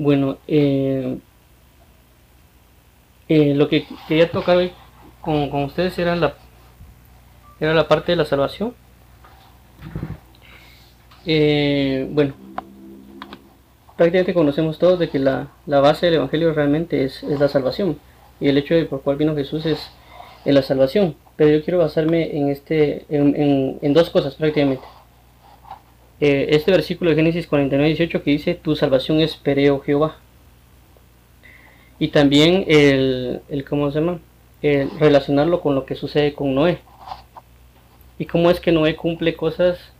Bueno, eh, eh, lo que quería tocar hoy con, ustedes era la, era la parte de la salvación. Eh, bueno, prácticamente conocemos todos de que la, base del Evangelio realmente es, la salvación y el hecho de por cual vino Jesús es, en la salvación. Pero yo quiero basarme en, este, en, dos cosas prácticamente. Eh, este versículo de Génesis 49, 18 que dice, tu salvación es pereo Jehová. Y también el, el ¿cómo se llama? El relacionarlo con lo que sucede con Noé. Y cómo es que Noé cumple cosas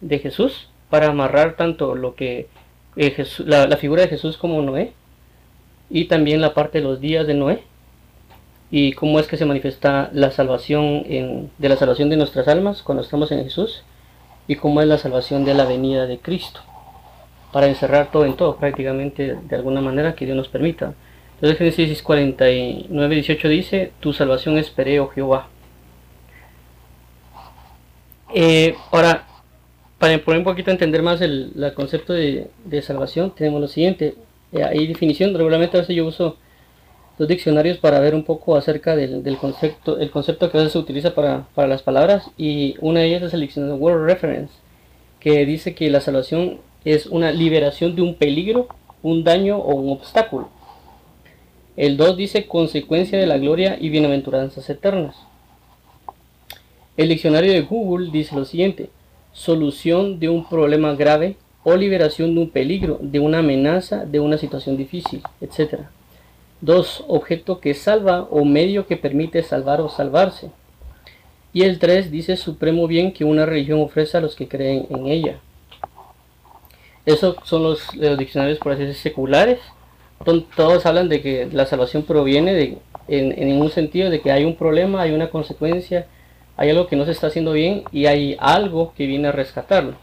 de Jesús para amarrar tanto lo que eh, la, figura de Jesús como Noé y también la parte de los días de Noé y cómo es que se manifiesta la salvación en, de la salvación de nuestras almas cuando estamos en Jesús y cómo es la salvación de la venida de Cristo para encerrar todo en todo prácticamente de alguna manera que Dios nos permita entonces Génesis 49 18 dice tu salvación esperé oh Jehová eh, ahora para poner un poquito a entender más el, concepto de, salvación, tenemos lo siguiente. Eh, hay definición, regularmente a veces yo uso los diccionarios para ver un poco acerca del, concepto, el concepto que a veces se utiliza para, las palabras y una de ellas es el diccionario Word Reference, que dice que la salvación es una liberación de un peligro, un daño o un obstáculo. El 2 dice consecuencia de la gloria y bienaventuranzas eternas. El diccionario de Google dice lo siguiente, solución de un problema grave o liberación de un peligro, de una amenaza, de una situación difícil, etc. 2. Objeto que salva o medio que permite salvar o salvarse. Y el 3 dice supremo bien que una religión ofrece a los que creen en ella. Esos son los, diccionarios, por así decirlo, seculares. Todos hablan de que la salvación proviene en, en un sentido de que hay un problema, hay una consecuencia, hay algo que no se está haciendo bien y hay algo que viene a rescatarlo.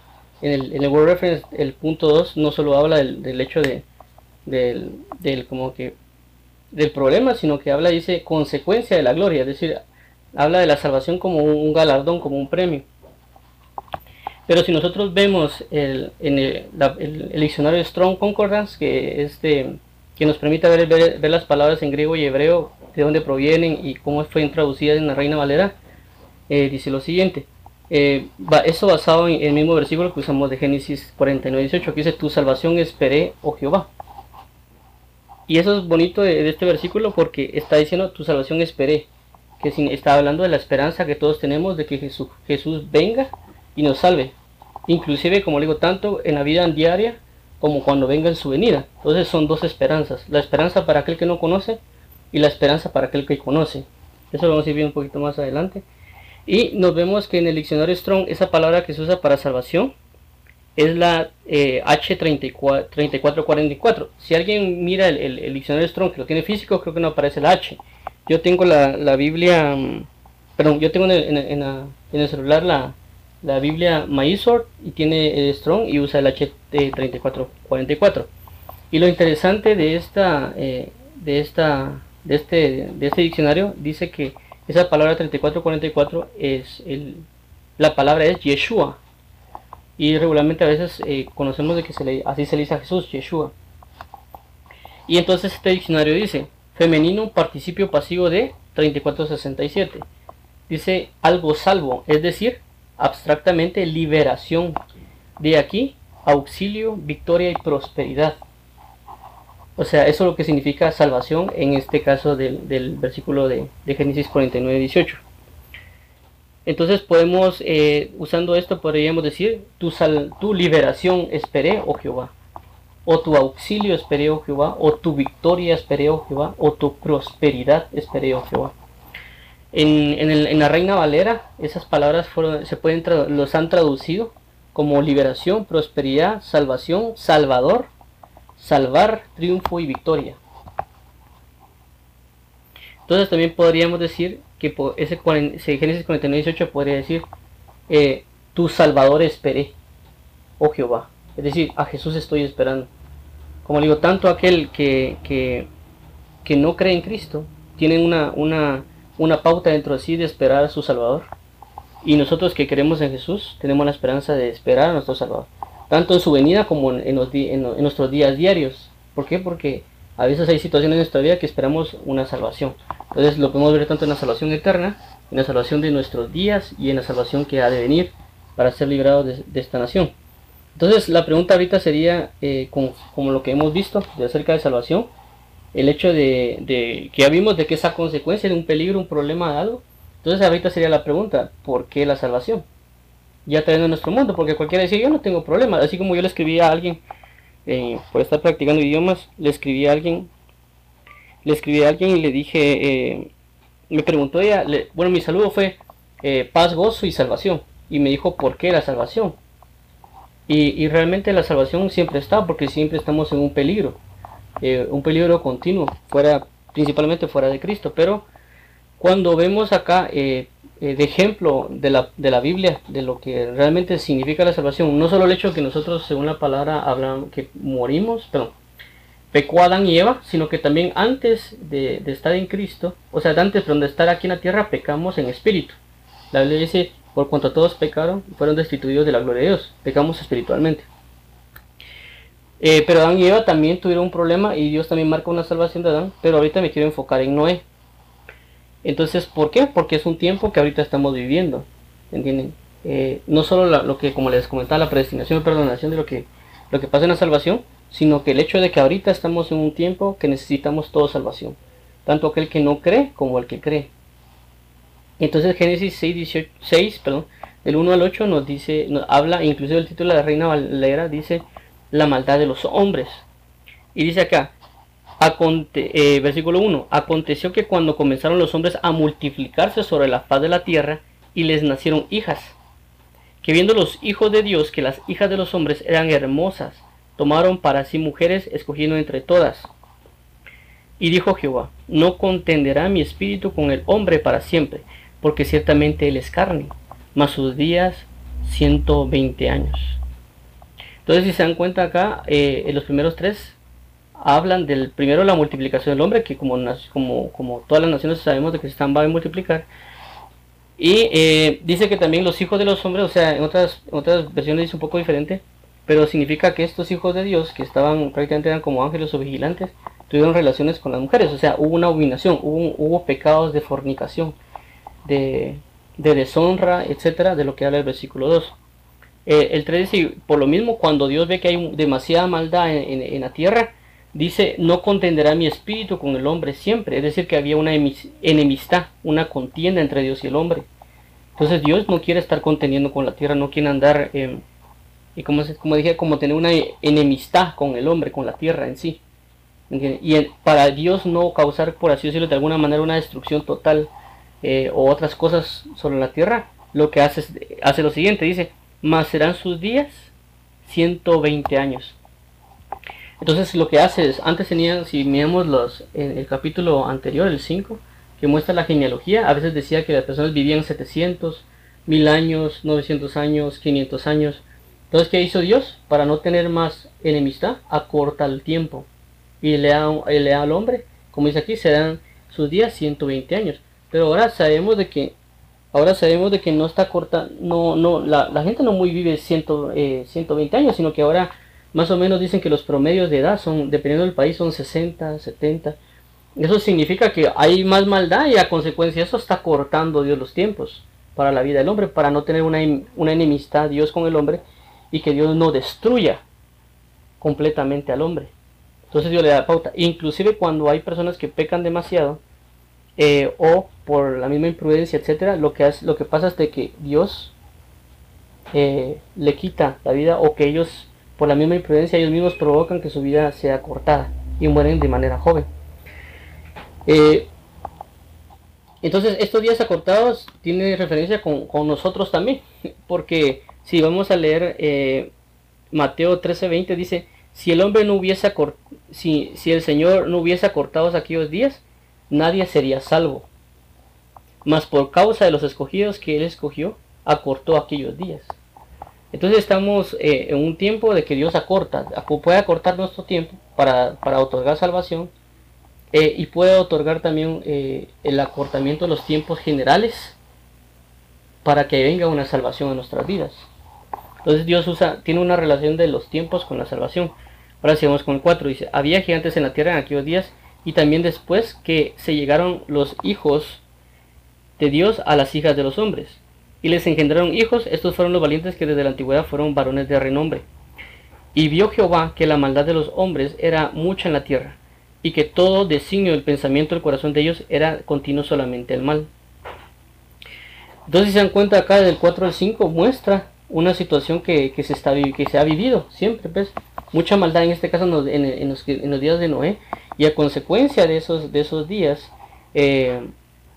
En el, en el Word Reference, el punto 2 no solo habla del, hecho de, del, como que, del problema, sino que habla, dice, consecuencia de la gloria, es decir, habla de la salvación como un, galardón, como un premio. Pero si nosotros vemos el, en el, diccionario de Strong Concordance, que, es que nos permite ver, ver, las palabras en griego y hebreo, de dónde provienen y cómo fueron traducidas en la Reina Valera, eh, dice lo siguiente. Eh, eso basado en el mismo versículo que usamos de Génesis 49, 18, que dice, tu salvación esperé, oh Jehová. Y eso es bonito de, este versículo porque está diciendo, tu salvación esperé, que está hablando de la esperanza que todos tenemos de que Jesús, Jesús venga y nos salve. Inclusive, como digo, tanto en la vida diaria como cuando venga en su venida. Entonces son dos esperanzas. La esperanza para aquel que no conoce y la esperanza para aquel que conoce. Eso lo vamos a ir viendo un poquito más adelante. Y nos vemos que en el diccionario Strong esa palabra que se usa para salvación es la eh, H3444. Si alguien mira el, diccionario Strong que lo tiene físico, creo que no aparece la H. Yo tengo la, Biblia, mm, perdón, yo tengo en el, celular la, la Biblia Maisor y tiene el Strong y usa el H3444. Y lo interesante de esta, eh, de esta, de este, de este diccionario dice que esa palabra 3444 es el, la palabra es Yeshua. Y regularmente a veces eh, conocemos de que se le, así se le dice a Jesús, Yeshua. Y entonces este diccionario dice, femenino participio pasivo de 3467. Dice algo salvo, es decir, abstractamente liberación. De aquí, auxilio, victoria y prosperidad. O sea, eso es lo que significa salvación en este caso del, versículo de, Génesis 49, 18. Entonces podemos, eh, usando esto, podríamos decir, tu, tu liberación esperé, oh Jehová, o tu auxilio esperé, oh Jehová, o tu victoria esperé, oh Jehová, o tu prosperidad esperé, oh Jehová. En, la Reina Valera, esas palabras fueron, se pueden los han traducido como liberación, prosperidad, salvación, salvador, salvar, triunfo y victoria. Entonces también podríamos decir que por ese, Génesis 49, 18 podría decir, eh, tu Salvador esperé, oh Jehová. Es decir, a Jesús estoy esperando. Como digo, tanto aquel que, que, que no cree en Cristo, tienen una, una, una pauta dentro de sí de esperar a su Salvador. Y nosotros que creemos en Jesús, tenemos la esperanza de esperar a nuestro Salvador tanto en su venida como en, nuestros días diarios. ¿Por qué? Porque a veces hay situaciones en nuestra vida que esperamos una salvación. Entonces lo podemos ver tanto en la salvación eterna, en la salvación de nuestros días y en la salvación que ha de venir para ser librados de, esta nación. Entonces la pregunta ahorita sería, eh, como, lo que hemos visto de acerca de salvación, el hecho de, de, que ya vimos de que esa consecuencia de un peligro, un problema de algo. Entonces ahorita sería la pregunta, ¿por qué la salvación? Ya trayendo en nuestro mundo, porque cualquiera dice, yo no tengo problema, así como yo le escribí a alguien eh, por estar practicando idiomas, le escribí a alguien, le escribí a alguien y le dije, eh, me preguntó ella, bueno, mi saludo fue eh, paz, gozo y salvación. Y me dijo, ¿por qué la salvación? Y, realmente la salvación siempre está, porque siempre estamos en un peligro, un peligro continuo, fuera, principalmente fuera de Cristo. Pero cuando vemos acá eh, de ejemplo de la, de la Biblia, de lo que realmente significa la salvación. No solo el hecho que nosotros, según la palabra, hablan que morimos, pero pecó Adán y Eva, sino que también antes de, estar en Cristo, o sea, antes de estar aquí en la tierra, pecamos en espíritu. La Biblia dice, por cuanto todos pecaron, fueron destituidos de la gloria de Dios, pecamos espiritualmente. Eh, pero Adán y Eva también tuvieron un problema y Dios también marca una salvación de Adán, pero ahorita me quiero enfocar en Noé. Entonces, ¿por qué? Porque es un tiempo que ahorita estamos viviendo. ¿Entienden? Eh, no solo lo que, como les comentaba, la predestinación y perdonación de lo que, lo que pasa en la salvación, sino que el hecho de que ahorita estamos en un tiempo que necesitamos toda salvación. Tanto aquel que no cree como el que cree. Entonces Génesis 6, 18, 6 perdón, del 1 al 8 nos dice, nos habla, inclusive el título de la Reina Valera dice la maldad de los hombres. Y dice acá, eh, versículo 1. Aconteció que cuando comenzaron los hombres a multiplicarse sobre la faz de la tierra y les nacieron hijas, que viendo los hijos de Dios que las hijas de los hombres eran hermosas, tomaron para sí mujeres escogiendo entre todas. Y dijo Jehová, no contenderá mi espíritu con el hombre para siempre, porque ciertamente él es carne, mas sus días 120 años. Entonces si se dan cuenta acá, eh, en los primeros tres hablan del primero la multiplicación del hombre, que como, como, como todas las naciones sabemos de que se están va a multiplicar. Y eh, dice que también los hijos de los hombres, o sea, en otras, otras versiones dice un poco diferente, pero significa que estos hijos de Dios, que estaban prácticamente eran como ángeles o vigilantes, tuvieron relaciones con las mujeres, o sea, hubo una abominación, hubo, pecados de fornicación, de, de deshonra, etcétera, de lo que habla el versículo 2. Eh, el 3 dice, por lo mismo, cuando Dios ve que hay demasiada maldad en, en la tierra, dice, no contenderá mi espíritu con el hombre siempre. Es decir, que había una enemistad, una contienda entre Dios y el hombre. Entonces Dios no quiere estar conteniendo con la tierra, no quiere andar, em, y como, como dije, como tener una enemistad con el hombre, con la tierra en sí. Y para Dios no causar, por así decirlo, de alguna manera una destrucción total eh, o otras cosas sobre la tierra, lo que hace, hace lo siguiente, dice, más serán sus días 120 años. Entonces lo que hace es, antes tenían, si miramos los, en el capítulo anterior, el 5, que muestra la genealogía, a veces decía que las personas vivían 700, 1000 años, 900 años, 500 años. Entonces, ¿qué hizo Dios? Para no tener más enemistad, acorta el tiempo. Y le da, le da al hombre, como dice aquí, se dan sus días 120 años. Pero ahora sabemos de que ahora sabemos de que no está corta, no, no, la, la gente no muy vive 100, 120 eh, años, sino que ahora más o menos dicen que los promedios de edad son, dependiendo del país, son 60, 70. Eso significa que hay más maldad y a consecuencia eso está cortando Dios los tiempos para la vida del hombre, para no tener una, una enemistad Dios con el hombre y que Dios no destruya completamente al hombre. Entonces Dios le da pauta. Inclusive cuando hay personas que pecan demasiado eh, o por la misma imprudencia, etcétera, lo que lo que pasa es de que Dios eh, le quita la vida o que ellos por la misma imprudencia ellos mismos provocan que su vida sea cortada y mueren de manera joven. Eh, entonces estos días acortados tienen referencia con, nosotros también, porque si vamos a leer eh, Mateo 13:20 dice, si el hombre no hubiese si, si el Señor no hubiese acortado aquellos días, nadie sería salvo. Mas por causa de los escogidos que él escogió, acortó aquellos días. Entonces estamos eh, en un tiempo de que Dios acorta, puede acortar nuestro tiempo para, otorgar salvación eh, y puede otorgar también eh, el acortamiento de los tiempos generales para que venga una salvación en nuestras vidas. Entonces Dios tiene una relación de los tiempos con la salvación. Ahora sigamos con el 4. Dice, había gigantes en la tierra en aquellos días y también después que se llegaron los hijos de Dios a las hijas de los hombres. Y les engendraron hijos, estos fueron los valientes que desde la antigüedad fueron varones de renombre. Y vio Jehová que la maldad de los hombres era mucha en la tierra, y que todo designio del pensamiento del corazón de ellos era continuo solamente el mal. Entonces, si se dan cuenta acá del 4 al 5, muestra una situación que, se, está, que se ha vivido siempre, pues, mucha maldad en este caso en los, días de Noé, y a consecuencia de esos, de esos días, eh,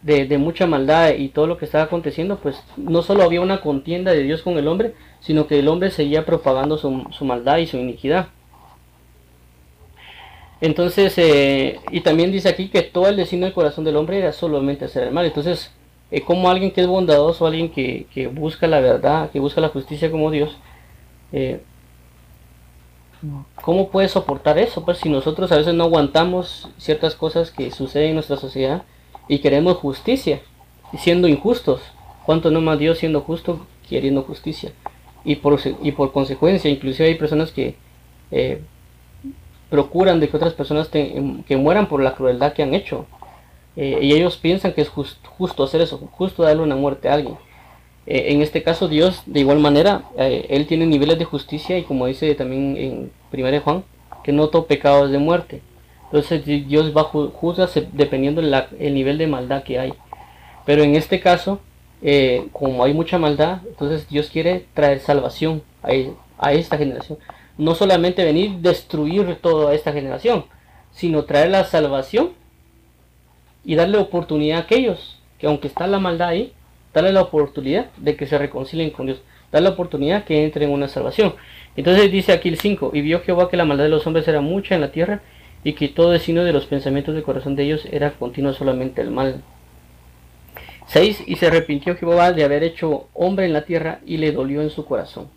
de, mucha maldad y todo lo que estaba aconteciendo, pues no solo había una contienda de Dios con el hombre, sino que el hombre seguía propagando su, maldad y su iniquidad. Entonces, eh, y también dice aquí que todo el destino del corazón del hombre era solamente hacer el mal. Entonces, eh, como alguien que es bondadoso, alguien que, busca la verdad, que busca la justicia como Dios, eh, ¿cómo puede soportar eso? Pues si nosotros a veces no aguantamos ciertas cosas que suceden en nuestra sociedad y queremos justicia, siendo injustos, ¿cuánto no más Dios siendo justo, queriendo justicia? Y por, y por consecuencia, inclusive hay personas que eh, procuran de que otras personas que mueran por la crueldad que han hecho eh, y ellos piensan que es justo hacer eso, justo darle una muerte a alguien. Eh, en este caso Dios, de igual manera, Él tiene niveles de justicia y como dice también en 1 Juan, que no todo pecado es de muerte. Entonces Dios va a dependiendo del nivel de maldad que hay. Pero en este caso, como hay mucha maldad, entonces Dios quiere traer salvación a, a esta generación. No solamente venir destruir toda esta generación, sino traer la salvación y darle oportunidad a aquellos que aunque está la maldad ahí, darle la oportunidad de que se reconcilien con Dios, darle la oportunidad que entren en una salvación. Entonces dice aquí el 5, y vio Jehová que la maldad de los hombres era mucha en la tierra y que todo destino de los pensamientos del corazón de ellos era continuo solamente el mal. 6. Y se arrepintió Jehová de haber hecho hombre en la tierra y le dolió en su corazón.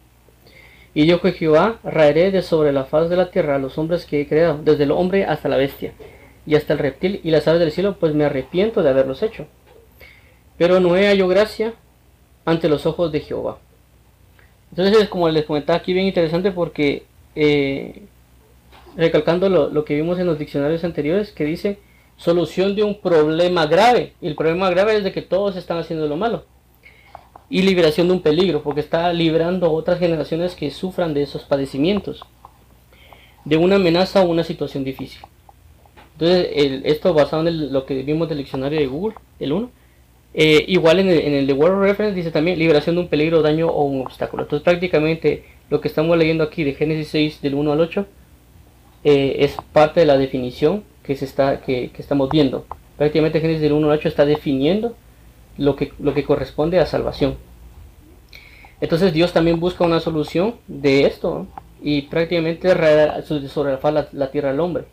Y dijo Jehová, raeré de sobre la faz de la tierra a los hombres que he creado, desde el hombre hasta la bestia, y hasta el reptil y las aves del cielo, pues me arrepiento de haberlos hecho. Pero Noé halló gracia ante los ojos de Jehová. Entonces, como les comentaba aquí, bien interesante porque, eh, recalcando lo, que vimos en los diccionarios anteriores, que dice solución de un problema grave. Y el problema grave es de que todos están haciendo lo malo. Y liberación de un peligro, porque está librando a otras generaciones que sufran de esos padecimientos. De una amenaza o una situación difícil. Entonces, esto basado en lo que vimos del diccionario de Google, el 1. Eh, igual en el, de World Reference dice también liberación de un peligro, daño o un obstáculo. Entonces, prácticamente lo que estamos leyendo aquí de Génesis 6 del 1 al 8 eh, es parte de la definición que, se está, que, estamos viendo. Prácticamente Génesis del 1 al 8 está definiendo lo que, lo que corresponde a salvación. Entonces Dios también busca una solución de esto y prácticamente sobre la, la tierra al hombre.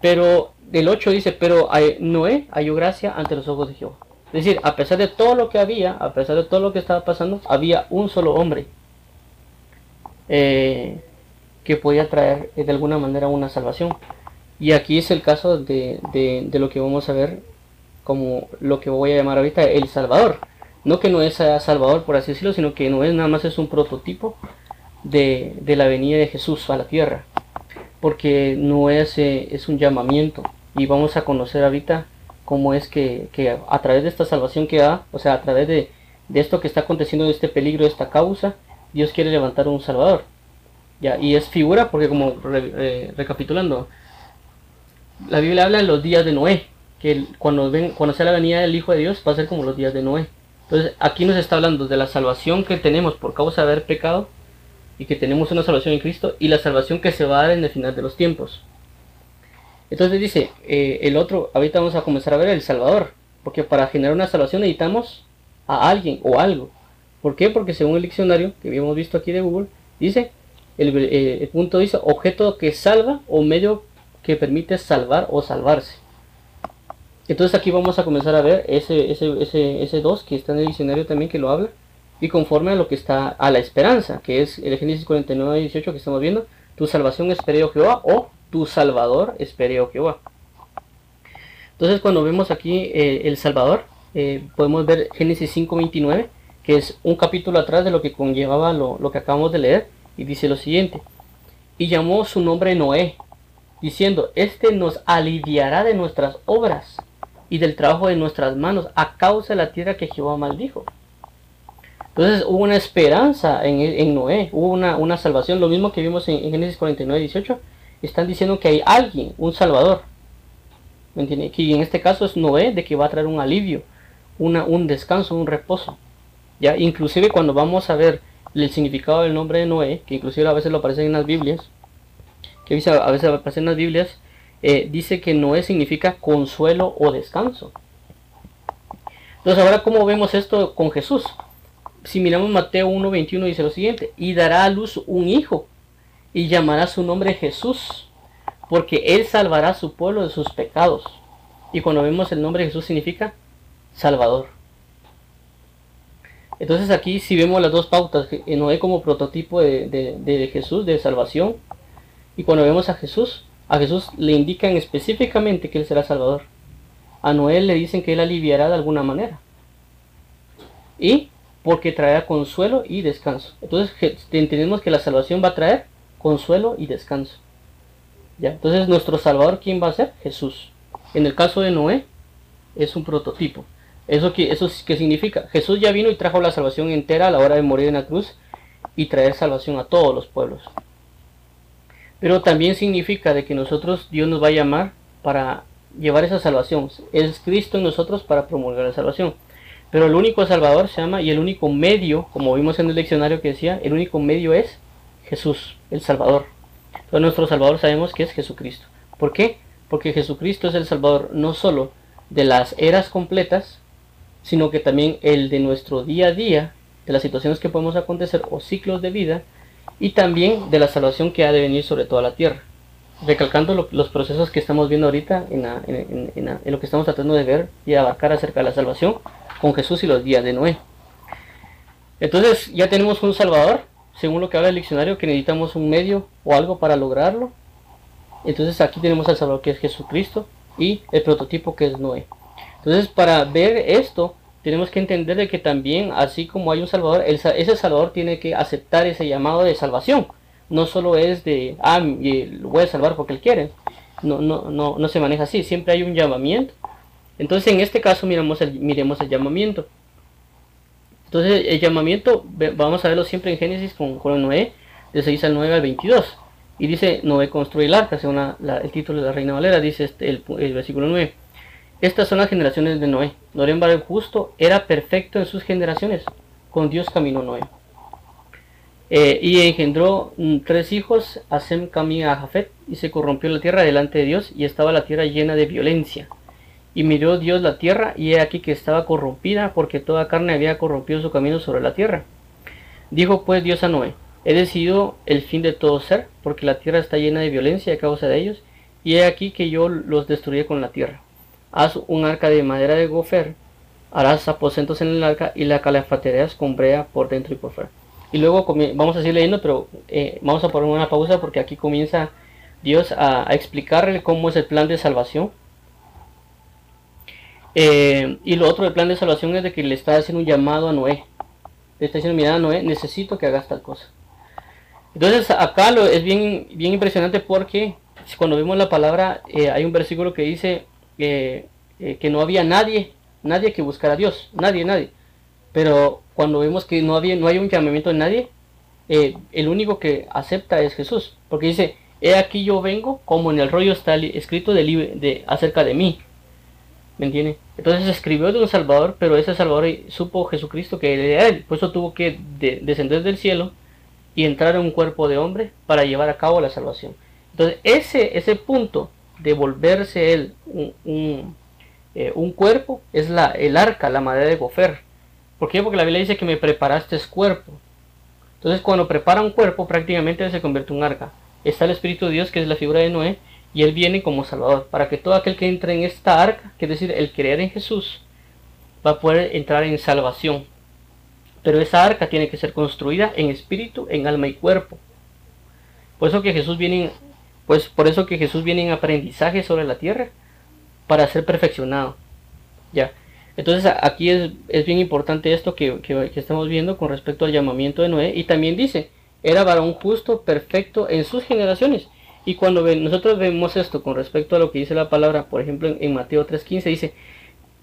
Pero del 8 dice, pero Noé halló gracia ante los ojos de Jehová. Es decir, a pesar de todo lo que había, a pesar de todo lo que estaba pasando, había un solo hombre eh, que podía traer eh, de alguna manera una salvación. Y aquí es el caso de, lo que vamos a ver como lo que voy a llamar ahorita el Salvador. No que no sea Salvador, por así decirlo, sino que no es nada más es un prototipo de, de la venida de Jesús a la tierra porque no es, eh, es un llamamiento y vamos a conocer ahorita cómo es que, a través de esta salvación que da, o sea, a través de, esto que está aconteciendo, de este peligro, de esta causa, Dios quiere levantar un Salvador. Ya, y es figura porque como recapitulando, la Biblia habla de los días de Noé, que cuando, ven, cuando sea la venida del Hijo de Dios va a ser como los días de Noé. Entonces aquí nos está hablando de la salvación que tenemos por causa de haber pecado y que tenemos una salvación en Cristo y la salvación que se va a dar en el final de los tiempos. Entonces dice, eh, el otro, ahorita vamos a comenzar a ver el Salvador, porque para generar una salvación necesitamos a alguien o algo. ¿Por qué? Porque según el diccionario que habíamos visto aquí de Google, dice, el, eh, punto dice, objeto que salva o medio que permite salvar o salvarse. Entonces aquí vamos a comenzar a ver ese, ese, ese, ese 2 que está en el diccionario también que lo habla y conforme a lo que está a la esperanza, que es el Génesis 49 y 18 que estamos viendo, tu salvación espere oh Jehová o tu Salvador espere oh Jehová. Entonces cuando vemos aquí eh, el Salvador, eh, podemos ver Génesis 5.29, que es un capítulo atrás de lo que conllevaba lo, que acabamos de leer, y dice lo siguiente, y llamó su nombre Noé, diciendo, Este nos aliviará de nuestras obras y del trabajo de nuestras manos a causa de la tierra que Jehová maldijo. Entonces hubo una esperanza en, Noé, hubo una, salvación, lo mismo que vimos en, Génesis 49, 18. Están diciendo que hay alguien, un salvador. ¿Me entiende? Que en este caso es Noé, de que va a traer un alivio, una, un descanso, un reposo. Ya, inclusive cuando vamos a ver el significado del nombre de Noé, que inclusive a veces lo aparece en las Biblias, que a veces aparece en las Biblias, eh, dice que Noé significa consuelo o descanso. Entonces ahora, ¿cómo vemos esto con Jesús? Si miramos Mateo 1.21 dice lo siguiente, y dará a luz un hijo, y llamará su nombre Jesús, porque él salvará a su pueblo de sus pecados. Y cuando vemos el nombre Jesús significa Salvador. Entonces aquí si vemos las dos pautas, Noé como prototipo de, Jesús, de salvación, y cuando vemos a Jesús, a Jesús le indican específicamente que Él será Salvador. A Noé le dicen que Él aliviará de alguna manera. Y porque traerá consuelo y descanso. Entonces entendemos que la salvación va a traer consuelo y descanso. ¿Ya? Entonces nuestro Salvador, ¿quién va a ser? Jesús. En el caso de Noé, es un prototipo. ¿Eso qué, eso qué significa? Jesús ya vino y trajo la salvación entera a la hora de morir en la cruz y traer salvación a todos los pueblos. Pero también significa de que nosotros, Dios nos va a llamar para llevar esa salvación. Es Cristo en nosotros para promulgar la salvación. Pero el único Salvador se llama y el único medio, como vimos en el leccionario que decía, el único medio es Jesús, el Salvador. Entonces nuestro Salvador sabemos que es Jesucristo. ¿Por qué? Porque Jesucristo es el Salvador no solo de las eras completas, sino que también el de nuestro día a día, de las situaciones que podemos acontecer o ciclos de vida, y también de la salvación que ha de venir sobre toda la tierra. Recalcando los procesos que estamos viendo ahorita en, en, lo que estamos tratando de ver y abarcar acerca de la salvación con Jesús y los días de Noé. Entonces ya tenemos un Salvador, según lo que habla el diccionario, que necesitamos un medio o algo para lograrlo. Entonces aquí tenemos al Salvador que es Jesucristo y el prototipo que es Noé. Entonces, para ver esto, tenemos que entender de que también, así como hay un Salvador, ese Salvador tiene que aceptar ese llamado de salvación. No solo es de, ah, lo voy a salvar porque él quiere. No, no, no, no se maneja así, siempre hay un llamamiento. Entonces, en este caso, miramos el, miremos el llamamiento. Entonces, el llamamiento, vamos a verlo siempre en Génesis con, con Noé, de 6 al 9 al 22. Y dice, Noé construye el arca, según el título de la Reina Valera, dice este, el, el versículo 9. Estas son las generaciones de Noé. Noé el justo era perfecto en sus generaciones. Con Dios caminó Noé. Eh, y engendró mm, tres hijos, a Sem, y a Jafet, y se corrompió la tierra delante de Dios, y estaba la tierra llena de violencia. Y miró Dios la tierra, y he aquí que estaba corrompida, porque toda carne había corrompido su camino sobre la tierra. Dijo pues Dios a Noé, he decidido el fin de todo ser, porque la tierra está llena de violencia a causa de ellos, y he aquí que yo los destruiré con la tierra. Haz un arca de madera de gofer, harás aposentos en el arca y la calafaterías con brea por dentro y por fuera. Y luego vamos a seguir leyendo, pero eh, vamos a poner una pausa porque aquí comienza Dios a, explicarle cómo es el plan de salvación. Eh, y lo otro del plan de salvación es de que le está haciendo un llamado a Noé. Le está diciendo, mira Noé, necesito que hagas tal cosa. Entonces acá lo, es bien, bien impresionante porque cuando vemos la palabra, eh, hay un versículo que dice, eh, que no había nadie, nadie que buscara a Dios, nadie, nadie. Pero cuando vemos que no, había, no hay un llamamiento de nadie, eh, el único que acepta es Jesús. Porque dice, he aquí yo vengo, como en el rollo está escrito de, acerca de mí. ¿Me entiende? Entonces escribió de un Salvador, pero ese Salvador supo Jesucristo que era él. Por eso tuvo que descender del cielo y entrar en un cuerpo de hombre para llevar a cabo la salvación. Entonces ese, ese punto de volverse él un, eh, un, cuerpo es la, el arca, la madera de gofer. ¿Por qué? Porque la Biblia dice que me preparaste cuerpo. Entonces cuando prepara un cuerpo prácticamente se convierte en un arca. Está el Espíritu de Dios que es la figura de Noé y él viene como Salvador. Para que todo aquel que entre en esta arca, que es decir, el creer en Jesús, va a poder entrar en salvación. Pero esa arca tiene que ser construida en espíritu, en alma y cuerpo. Por eso que Jesús viene pues por eso que Jesús viene en aprendizaje sobre la tierra para ser perfeccionado. Ya. Entonces aquí es, bien importante esto que, estamos viendo con respecto al llamamiento de Noé. Y también dice, era varón justo, perfecto en sus generaciones. Y cuando nosotros vemos esto con respecto a lo que dice la palabra, por ejemplo en, Mateo 3.15 dice,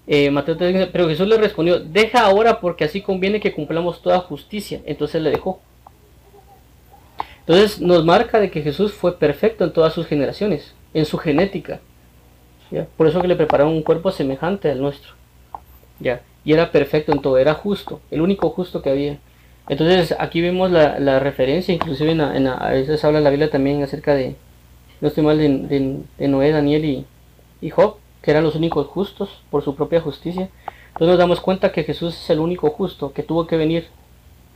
eh, Mateo 3.15, pero Jesús le respondió, deja ahora porque así conviene que cumplamos toda justicia. Entonces le dejó. Entonces nos marca de que Jesús fue perfecto en todas sus generaciones, en su genética. Por eso que le prepararon un cuerpo semejante al nuestro. ¿ya? Y era perfecto en todo, era justo, el único justo que había. Entonces aquí vemos la, referencia, inclusive en, a veces habla la Biblia también acerca de, no estoy mal, de, Noé, Daniel y, y, Job, que eran los únicos justos por su propia justicia. Entonces nos damos cuenta que Jesús es el único justo que tuvo que venir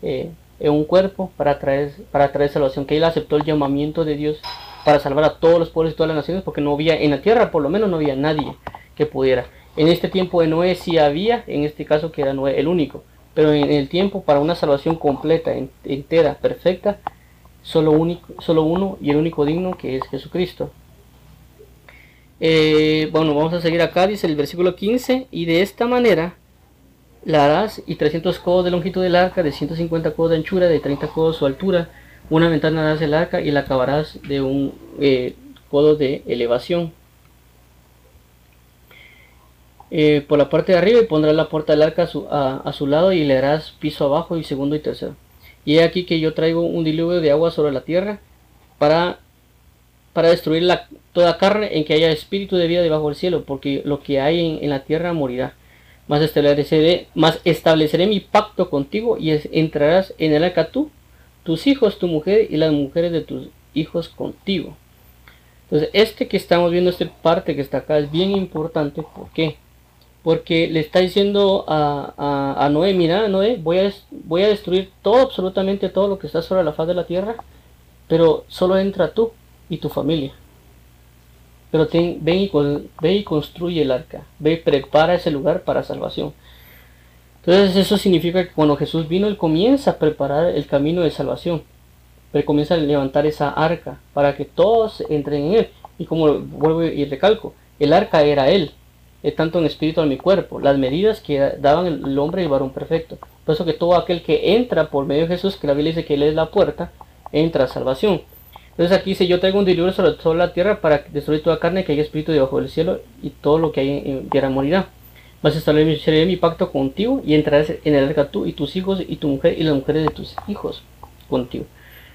eh, en un cuerpo para traer, para traer salvación, que él aceptó el llamamiento de Dios para salvar a todos los pueblos y todas las naciones, porque no había, en la tierra por lo menos no había nadie que pudiera. En este tiempo de Noé sí había, en este caso que era Noé el único, pero en el tiempo para una salvación completa, entera, perfecta, solo, único, solo uno y el único digno que es Jesucristo. Eh, bueno, vamos a seguir acá, dice el versículo 15, y de esta manera la harás y 300 codos de longitud del arca, de 150 codos de anchura, de 30 codos su altura, una ventana harás el arca y la acabarás de un eh, codo de elevación. Eh, por la parte de arriba y pondrás la puerta del arca a su, lado y le harás piso abajo y segundo y tercero. Y he aquí que yo traigo un diluvio de agua sobre la tierra para, para destruir toda carne en que haya espíritu de vida debajo del cielo, porque lo que hay en, la tierra morirá. Más estableceré, más estableceré mi pacto contigo y entrarás en el arca tú tus hijos, tu mujer y las mujeres de tus hijos contigo. Entonces, este que estamos viendo, esta parte que está acá, es bien importante. ¿Por qué? Porque le está diciendo a, a, Noé, mira, Noé, voy a, voy a destruir todo, absolutamente todo lo que está sobre la faz de la tierra, pero solo entra tú y tu familia. Pero ven, y, ve y construye el arca, ve y prepara ese lugar para salvación. Entonces eso significa que cuando Jesús vino, Él comienza a preparar el camino de salvación. Él comienza a levantar esa arca para que todos entren en Él. Y como vuelvo y recalco, el arca era Él, tanto en espíritu a mi cuerpo, las medidas que daban el hombre y el varón perfecto. Por eso que todo aquel que entra por medio de Jesús, que la Biblia dice que Él es la puerta, entra a salvación. Entonces aquí dice, yo traigo un diluvio sobre toda la tierra para destruir toda carne que haya espíritu debajo del cielo y todo lo que hay en tierra morirá. Vas a establecer mi pacto contigo y entrarás en el arca tú y tus hijos y tu mujer y las mujeres de tus hijos contigo.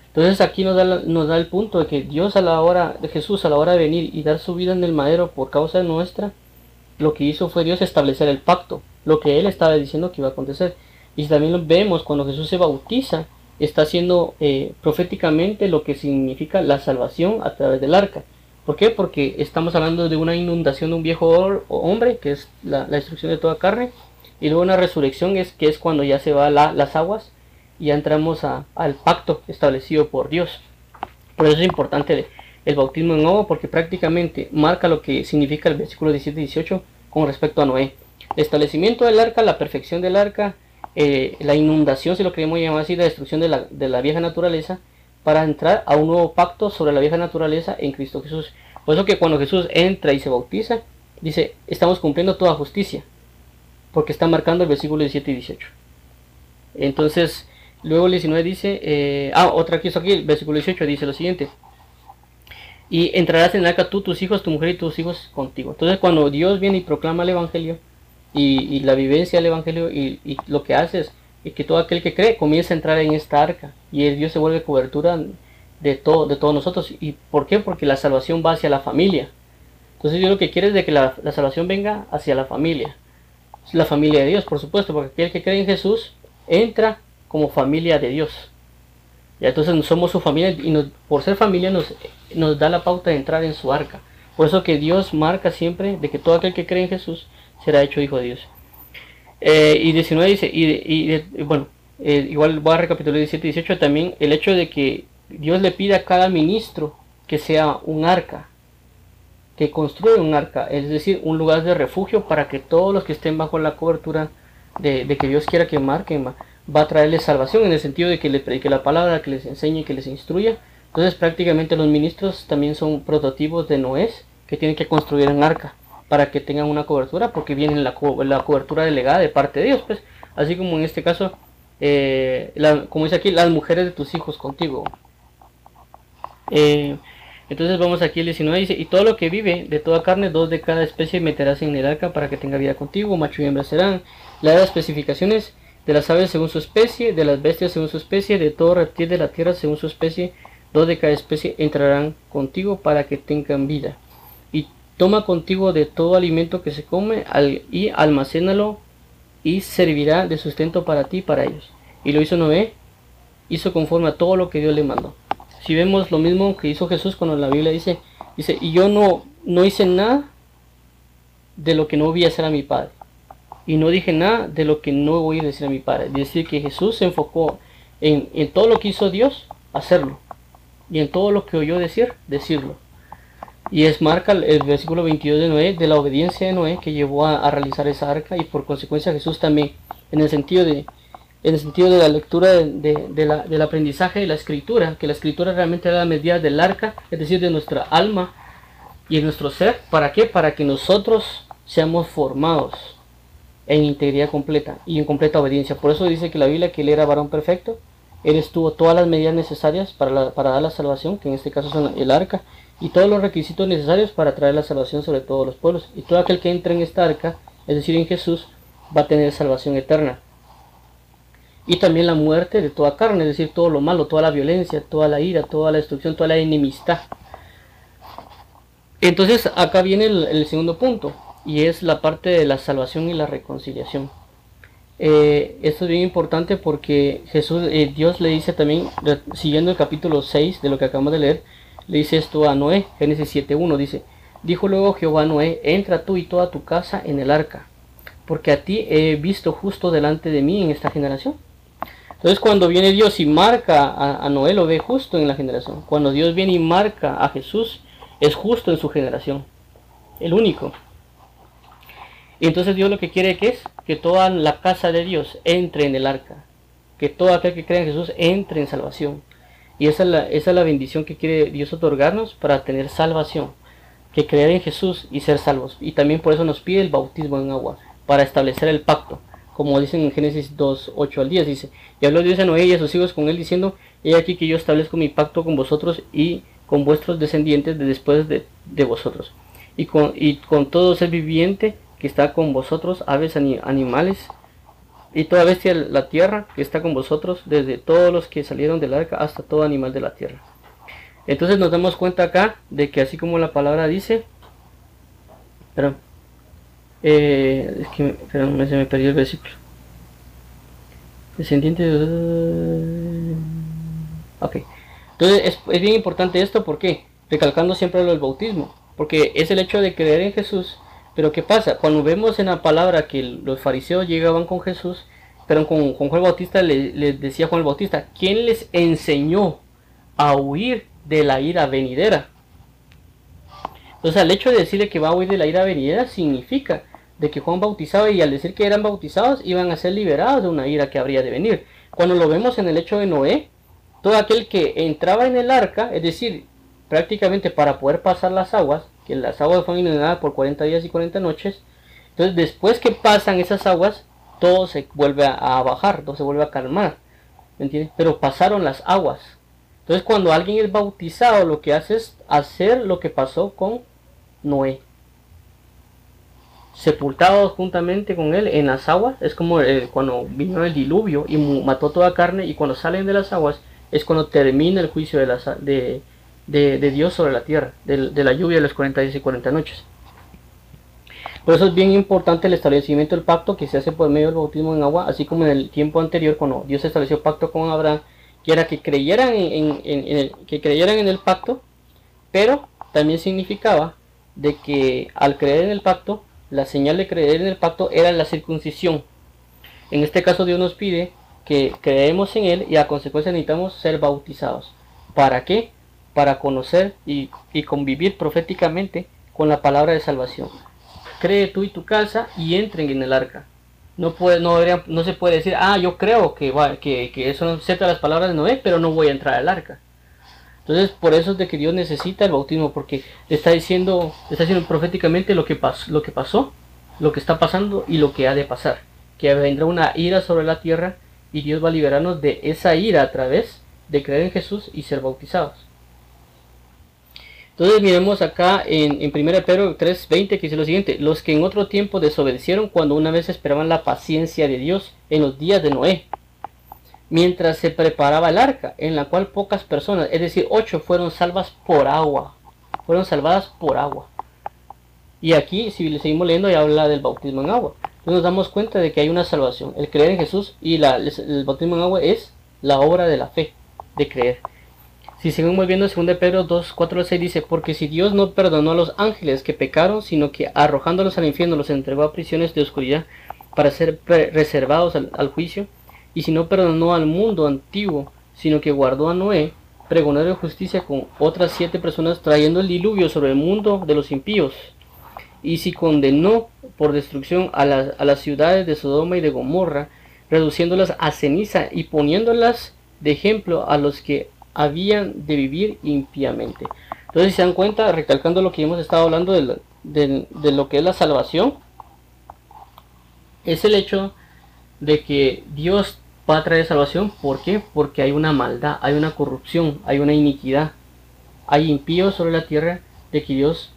Entonces aquí nos da, nos da el punto de que Dios a la hora de Jesús, a la hora de venir y dar su vida en el madero por causa nuestra, lo que hizo fue Dios establecer el pacto, lo que Él estaba diciendo que iba a acontecer. Y también lo vemos cuando Jesús se bautiza, está haciendo eh, proféticamente lo que significa la salvación a través del arca. ¿Por qué? Porque estamos hablando de una inundación de un viejo hombre, que es la, destrucción de toda carne, y luego una resurrección, es, que es cuando ya se van las aguas y ya entramos al pacto establecido por Dios. Por eso es importante el, bautismo en nuevo, porque prácticamente marca lo que significa el versículo 17 y 18 con respecto a Noé. El establecimiento del arca, la perfección del arca, eh, la inundación, si lo queremos llamar así, la destrucción de la, de la vieja naturaleza, para entrar a un nuevo pacto sobre la vieja naturaleza en Cristo Jesús. Por eso que cuando Jesús entra y se bautiza, dice, estamos cumpliendo toda justicia, porque está marcando el versículo 17 y 18. Entonces, luego el 19 dice, eh, ah, otra que aquí, el versículo 18 dice lo siguiente, y entrarás en el arca tú, tus hijos, tu mujer y tus hijos contigo. Entonces, cuando Dios viene y proclama el Evangelio, y, la vivencia del Evangelio, y, y lo que hace es y que todo aquel que cree comience a entrar en esta arca y el Dios se vuelve cobertura de todo de todos nosotros. Y por qué porque la salvación va hacia la familia. Entonces Dios lo que quiere es de que la, salvación venga hacia la familia. La familia de Dios por supuesto porque aquel que cree en Jesús entra como familia de Dios. Y entonces somos su familia y por ser familia nos, nos da la pauta de entrar en su arca. Por eso que Dios marca siempre de que todo aquel que cree en Jesús será hecho hijo de Dios eh, y 19 dice, y, bueno, eh, igual voy a recapitular 17 y 18 también, el hecho de que Dios le pida a cada ministro que sea un arca, que construya un arca, es decir, un lugar de refugio para que todos los que estén bajo la cobertura de, que Dios quiera que marquen, va, a traerles salvación en el sentido de que le predique la palabra, que les enseñe, que les instruya. Entonces prácticamente los ministros también son prototipos de Noé que tienen que construir un arca para que tengan una cobertura porque viene la, la cobertura delegada de parte de Dios pues así como en este caso eh, como dice aquí, las mujeres de tus hijos contigo. Eh, entonces vamos aquí el 19 dice, y todo lo que vive de toda carne, dos de cada especie meterás en el arca para que tenga vida contigo, macho y hembra serán. las especificaciones de las aves según su especie, de las bestias según su especie, de todo reptil de la tierra según su especie, dos de cada especie entrarán contigo para que tengan vida. Toma contigo de todo alimento que se come y almacénalo y servirá de sustento para ti y para ellos. Y lo hizo Noé, hizo conforme a todo lo que Dios le mandó. Si vemos lo mismo que hizo Jesús cuando la Biblia dice, dice, y yo no, no hice nada de lo que no voy a hacer a mi Padre. Y no dije nada de lo que no voy a decir a mi Padre. Es decir, que Jesús se enfocó en, en todo lo que hizo Dios, hacerlo. Y en todo lo que oyó decir, decirlo. Y es marca el versículo 22 de Noé, de la obediencia de Noé que llevó a, realizar esa arca y por consecuencia Jesús también, en el sentido de, en el sentido de la lectura de, la, del aprendizaje de la escritura, que la escritura realmente era la medida del arca, es decir, de nuestra alma y de nuestro ser. ¿Para qué? Para que nosotros seamos formados en integridad completa y en completa obediencia. Por eso dice que la Biblia que él era varón perfecto, él estuvo todas las medidas necesarias para, para dar la salvación, que en este caso son el arca, y todos los requisitos necesarios para traer la salvación sobre todos los pueblos. Y todo aquel que entre en esta arca, es decir, en Jesús, va a tener salvación eterna. Y también la muerte de toda carne, es decir, todo lo malo, toda la violencia, toda la ira, toda la destrucción, toda la enemistad. Entonces acá viene el, segundo punto, y es la parte de la salvación y la reconciliación. Eh, esto es bien importante porque Jesús, eh, Dios le dice también, siguiendo el capítulo 6 de lo que acabamos de leer, le dice esto a Noé, Génesis 7.1, dice, dijo luego Jehová a Noé, entra tú y toda tu casa en el arca, porque a ti he visto justo delante de mí en esta generación. Entonces cuando viene Dios y marca a, Noé, lo ve justo en la generación. Cuando Dios viene y marca a Jesús, es justo en su generación. El único. Y entonces Dios lo que quiere que es que toda la casa de Dios entre en el arca. Que todo aquel que cree en Jesús entre en salvación. Y esa es, la, bendición que quiere Dios otorgarnos para tener salvación, que creer en Jesús y ser salvos. Y también por eso nos pide el bautismo en agua, para establecer el pacto. Como dicen en Génesis 2, 8 al 10, dice, y habló Dios a Noé y a sus hijos con él diciendo, he aquí que yo establezco mi pacto con vosotros y con vuestros descendientes de después de, de vosotros. Y con, y con todo ser viviente que está con vosotros, aves, animales, y toda bestia de la tierra que está con vosotros, desde todos los que salieron del arca hasta todo animal de la tierra. Entonces nos damos cuenta acá de que así como la palabra dice, pero eh, es que se me perdió el versículo. Descendiente de... Ok. Entonces es, es bien importante esto, ¿por qué? Recalcando siempre lo del bautismo. Porque es el hecho de creer en Jesús pero ¿qué pasa? Cuando vemos en la palabra que los fariseos llegaban con Jesús, pero con, Juan Bautista le, decía Juan Bautista, ¿quién les enseñó a huir de la ira venidera? Entonces el hecho de decirle que va a huir de la ira venidera significa de que Juan bautizaba y al decir que eran bautizados iban a ser liberados de una ira que habría de venir. Cuando lo vemos en el hecho de Noé, todo aquel que entraba en el arca, es decir, prácticamente para poder pasar las aguas, que las aguas fueron inundadas por 40 días y 40 noches. Entonces después que pasan esas aguas, todo se vuelve a, bajar, todo se vuelve a calmar. ¿Me entiendes? Pero pasaron las aguas. Entonces cuando alguien es bautizado, lo que hace es hacer lo que pasó con Noé. Sepultados juntamente con él en las aguas, es como eh, cuando vino el diluvio y mató toda carne y cuando salen de las aguas es cuando termina el juicio de, las, de, de, Dios sobre la tierra, de, la lluvia de las 40 días y 40 noches. Por eso es bien importante el establecimiento del pacto que se hace por medio del bautismo en agua, así como en el tiempo anterior cuando Dios estableció pacto con Abraham, que era que creyeran en, el, que creyeran en el pacto, pero también significaba de que al creer en el pacto, la señal de creer en el pacto era la circuncisión. En este caso Dios nos pide que creemos en Él y a consecuencia necesitamos ser bautizados. ¿Para qué? Para conocer y, convivir proféticamente con la palabra de salvación. Cree tú y tu casa y entren en el arca. No, puede, no, no se puede decir, ah, yo creo que, que, que eso no acepta las palabras de Noé, pero no voy a entrar al arca. Entonces, por eso es de que Dios necesita el bautismo, porque está diciendo, está diciendo proféticamente lo que, pasó, lo que pasó, lo que está pasando y lo que ha de pasar. Que vendrá una ira sobre la tierra y Dios va a liberarnos de esa ira a través de creer en Jesús y ser bautizados. Entonces miremos acá en, en 1 Pedro 3:20 que dice lo siguiente, los que en otro tiempo desobedecieron cuando una vez esperaban la paciencia de Dios en los días de Noé, mientras se preparaba el arca, en la cual pocas personas, es decir, ocho, fueron salvas por agua, fueron salvadas por agua. Y aquí, si le seguimos leyendo, ya habla del bautismo en agua. Entonces nos damos cuenta de que hay una salvación, el creer en Jesús y el bautismo en agua es la obra de la fe, de creer. Si seguimos viendo 2 Pedro 2, 4 6 dice, porque si Dios no perdonó a los ángeles que pecaron, sino que arrojándolos al infierno los entregó a prisiones de oscuridad para ser reservados al, juicio, y si no perdonó al mundo antiguo, sino que guardó a Noé, pregonero de justicia con otras siete personas, trayendo el diluvio sobre el mundo de los impíos, y si condenó por destrucción a, a las ciudades de Sodoma y de Gomorra, reduciéndolas a ceniza y poniéndolas de ejemplo a los que habían de vivir impíamente. Entonces, se dan cuenta, recalcando lo que hemos estado hablando de, de, lo que es la salvación, es el hecho de que Dios va a traer salvación. ¿Por qué? Porque hay una maldad, hay una corrupción, hay una iniquidad, hay impíos sobre la tierra de que Dios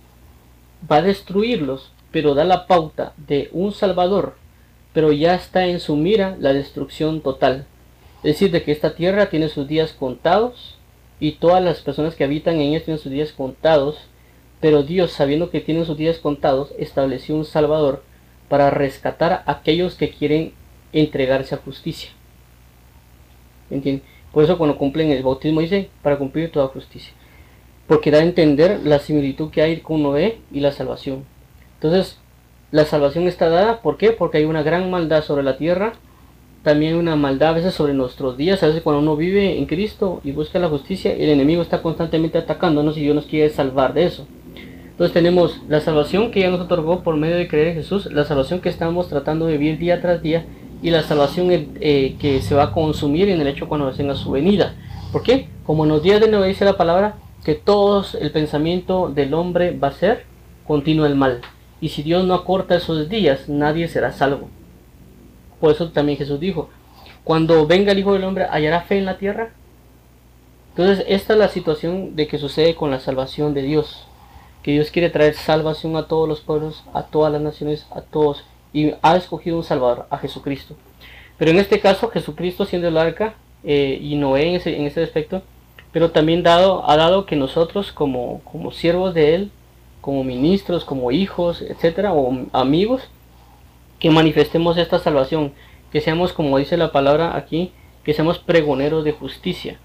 va a destruirlos, pero da la pauta de un Salvador, pero ya está en su mira la destrucción total. Es decir, de que esta tierra tiene sus días contados y todas las personas que habitan en ella tienen sus días contados, pero Dios, sabiendo que tienen sus días contados, estableció un Salvador para rescatar a aquellos que quieren entregarse a justicia. ¿Entienden? Por eso cuando cumplen el bautismo dice, para cumplir toda justicia. Porque da a entender la similitud que hay con Noé y la salvación. Entonces, la salvación está dada, ¿por qué? Porque hay una gran maldad sobre la tierra también una maldad a veces sobre nuestros días, a veces cuando uno vive en Cristo y busca la justicia, el enemigo está constantemente atacándonos y Dios nos quiere salvar de eso. Entonces tenemos la salvación que ya nos otorgó por medio de creer en Jesús, la salvación que estamos tratando de vivir día tras día y la salvación eh, que se va a consumir en el hecho cuando venga su venida. ¿Por qué? Como en los días de nuevo dice la palabra, que todos el pensamiento del hombre va a ser continuo el mal. Y si Dios no acorta esos días, nadie será salvo. Por eso también Jesús dijo, cuando venga el Hijo del Hombre, ¿hallará fe en la tierra? Entonces, esta es la situación de que sucede con la salvación de Dios. Que Dios quiere traer salvación a todos los pueblos, a todas las naciones, a todos. Y ha escogido un Salvador, a Jesucristo. Pero en este caso, Jesucristo siendo el arca eh, y Noé en ese, en ese aspecto, pero también dado, ha dado que nosotros como, como siervos de Él, como ministros, como hijos, etcétera, o amigos, que manifestemos esta salvación, que seamos, como dice la palabra aquí, que seamos pregoneros de justicia.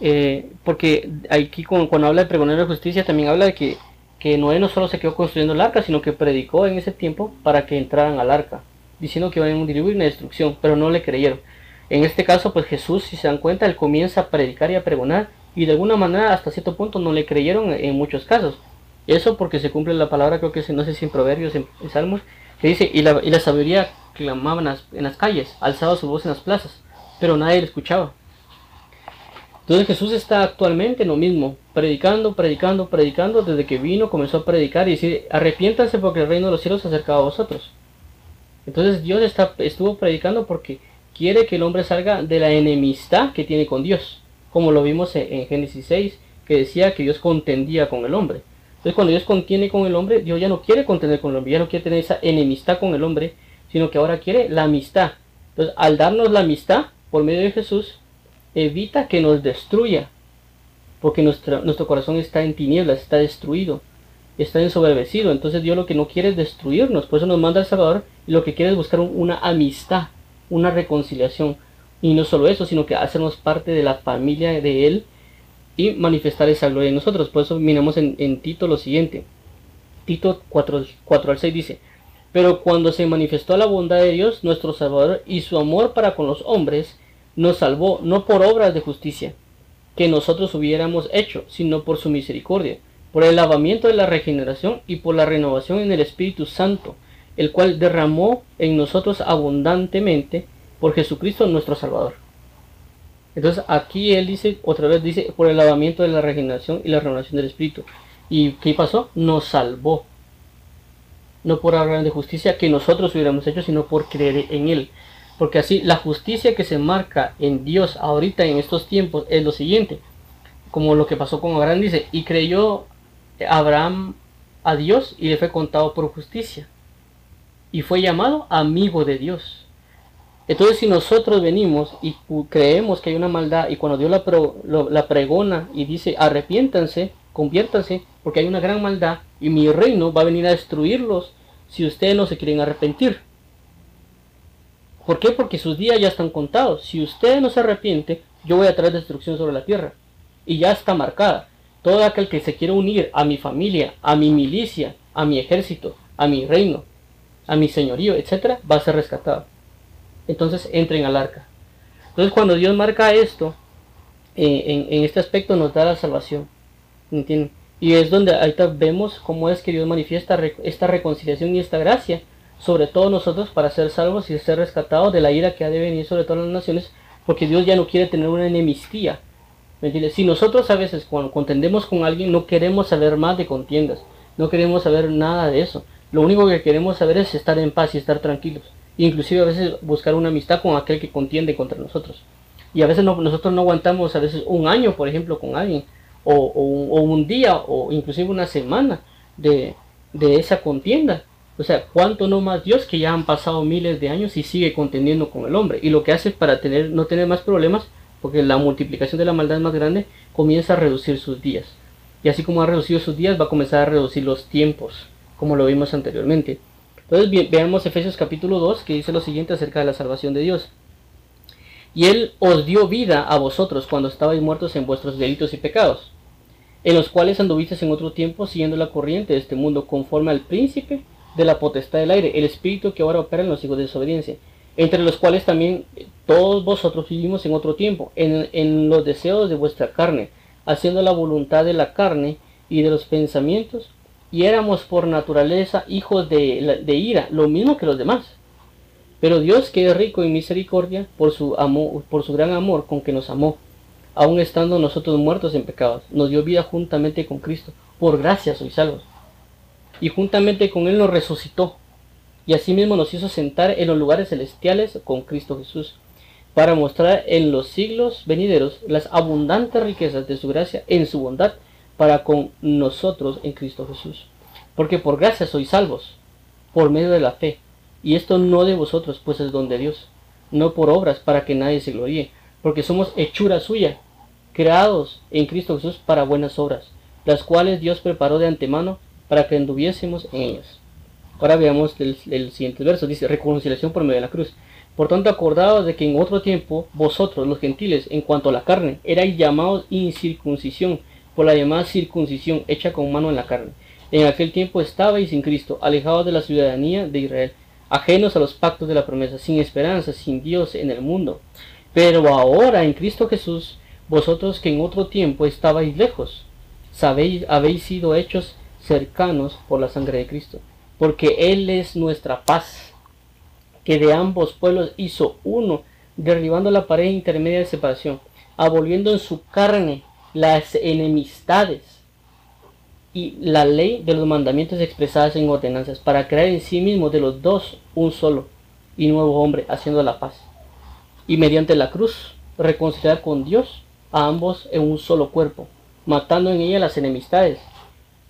Eh, porque aquí cuando, habla de pregoneros de justicia también habla de que, que Noé no solo se quedó construyendo el arca, sino que predicó en ese tiempo para que entraran al arca, diciendo que iban a un diluvio y una destrucción, pero no le creyeron. En este caso, pues Jesús, si se dan cuenta, él comienza a predicar y a pregonar, y de alguna manera hasta cierto punto no le creyeron en muchos casos. Eso porque se cumple la palabra, creo que no sé si en Proverbios, en Salmos, que dice, y la, y la sabiduría clamaban en las, calles, alzaba su voz en las plazas, pero nadie le escuchaba. Entonces Jesús está actualmente en lo mismo, predicando, predicando, predicando, desde que vino comenzó a predicar y decir, arrepiéntanse porque el reino de los cielos se acerca a vosotros. Entonces Dios está, estuvo predicando porque quiere que el hombre salga de la enemistad que tiene con Dios, como lo vimos en, en Génesis 6, que decía que Dios contendía con el hombre. Entonces cuando Dios contiene con el hombre, Dios ya no quiere contener con el hombre, ya no quiere tener esa enemistad con el hombre, sino que ahora quiere la amistad. Entonces al darnos la amistad por medio de Jesús, evita que nos destruya, porque nuestro, corazón está en tinieblas, está destruido, está ensoberbecido. Entonces Dios lo que no quiere es destruirnos, por eso nos manda al Salvador y lo que quiere es buscar una amistad, una reconciliación. Y no solo eso, sino que hacernos parte de la familia de Él y manifestar esa gloria en nosotros. Por eso miramos en, Tito lo siguiente. Tito 4, 4 al 6 dice, pero cuando se manifestó la bondad de Dios, nuestro Salvador, y su amor para con los hombres, nos salvó no por obras de justicia que nosotros hubiéramos hecho, sino por su misericordia, por el lavamiento de la regeneración y por la renovación en el Espíritu Santo, el cual derramó en nosotros abundantemente por Jesucristo nuestro Salvador. Entonces aquí él dice, otra vez dice, por el lavamiento de la regeneración y la renovación del Espíritu. ¿Y qué pasó? Nos salvó. No por hablar de justicia que nosotros hubiéramos hecho, sino por creer en Él. Porque así la justicia que se marca en Dios ahorita en estos tiempos es lo siguiente. Como lo que pasó con Abraham dice, y creyó Abraham a Dios y le fue contado por justicia. Y fue llamado amigo de Dios. Entonces si nosotros venimos y creemos que hay una maldad y cuando Dios la, la pregona y dice arrepiéntanse, conviértanse, porque hay una gran maldad y mi reino va a venir a destruirlos si ustedes no se quieren arrepentir. ¿Por qué? Porque sus días ya están contados. Si usted no se arrepiente, yo voy a traer destrucción sobre la tierra. Y ya está marcada. Todo aquel que se quiera unir a mi familia, a mi milicia, a mi ejército, a mi reino, a mi señorío, etc., va a ser rescatado. Entonces entren al arca. Entonces cuando Dios marca esto, eh, en, este aspecto nos da la salvación. ¿Entienden? Y es donde ahorita vemos cómo es que Dios manifiesta esta reconciliación y esta gracia sobre todos nosotros para ser salvos y ser rescatados de la ira que ha de venir sobre todas las naciones, porque Dios ya no quiere tener una enemistía. ¿Me Si nosotros a veces cuando contendemos con alguien no queremos saber más de contiendas, no queremos saber nada de eso. Lo único que queremos saber es estar en paz y estar tranquilos. Inclusive a veces buscar una amistad con aquel que contiende contra nosotros. Y a veces nosotros no aguantamos a veces un año, por ejemplo, con alguien, o, un día, o inclusive una semana de, de esa contienda. O sea, cuánto no más Dios que ya han pasado miles de años y sigue contendiendo con el hombre. Y lo que hace para tener, no tener más problemas, porque la multiplicación de la maldad más grande, comienza a reducir sus días. Y así como ha reducido sus días, va a comenzar a reducir los tiempos, como lo vimos anteriormente. Entonces veamos Efesios capítulo 2, que dice lo siguiente acerca de la salvación de Dios. Y Él os dio vida a vosotros cuando estabais muertos en vuestros delitos y pecados, en los cuales anduvisteis en otro tiempo siguiendo la corriente de este mundo, conforme al príncipe de la potestad del aire, el espíritu que ahora opera en los hijos de desobediencia, entre los cuales también todos vosotros vivimos en otro tiempo, en, los deseos de vuestra carne, haciendo la voluntad de la carne y de los pensamientos, y éramos por naturaleza hijos de, de ira, lo mismo que los demás. Pero Dios, que es rico en misericordia, por su, por su gran amor con que nos amó, aun estando nosotros muertos en pecados, nos dio vida juntamente con Cristo. Por gracia sois salvos y juntamente con él nos resucitó, y asimismo nos hizo sentar en los lugares celestiales con Cristo Jesús, para mostrar en los siglos venideros las abundantes riquezas de su gracia en su bondad para con nosotros en Cristo Jesús. Porque por gracia sois salvos, por medio de la fe, y esto no de vosotros, pues es don de Dios, no por obras para que nadie se gloríe, porque somos hechura suya, creados en Cristo Jesús para buenas obras, las cuales Dios preparó de antemano para que anduviésemos en ellas. Ahora veamos el, siguiente verso, dice reconciliación por medio de la cruz. Por tanto, acordados de que en otro tiempo vosotros, los gentiles, en cuanto a la carne, erais llamados incircuncisión por la llamada circuncisión hecha con mano en la carne. En aquel tiempo estabais sin Cristo, alejados de la ciudadanía de Israel, ajenos a los pactos de la promesa, sin esperanza, sin Dios en el mundo. Pero ahora en Cristo Jesús, vosotros que en otro tiempo estabais lejos, sabéis, habéis sido hechos cercanos por la sangre de Cristo, porque Él es nuestra paz, que de ambos pueblos hizo uno, derribando la pared intermedia de separación, aboliendo en su carne las enemistades y la ley de los mandamientos expresadas en ordenanzas, para crear en sí mismo de los dos un solo y nuevo hombre, haciendo la paz. Y mediante la cruz reconciliar con Dios a ambos en un solo cuerpo, matando en ella las enemistades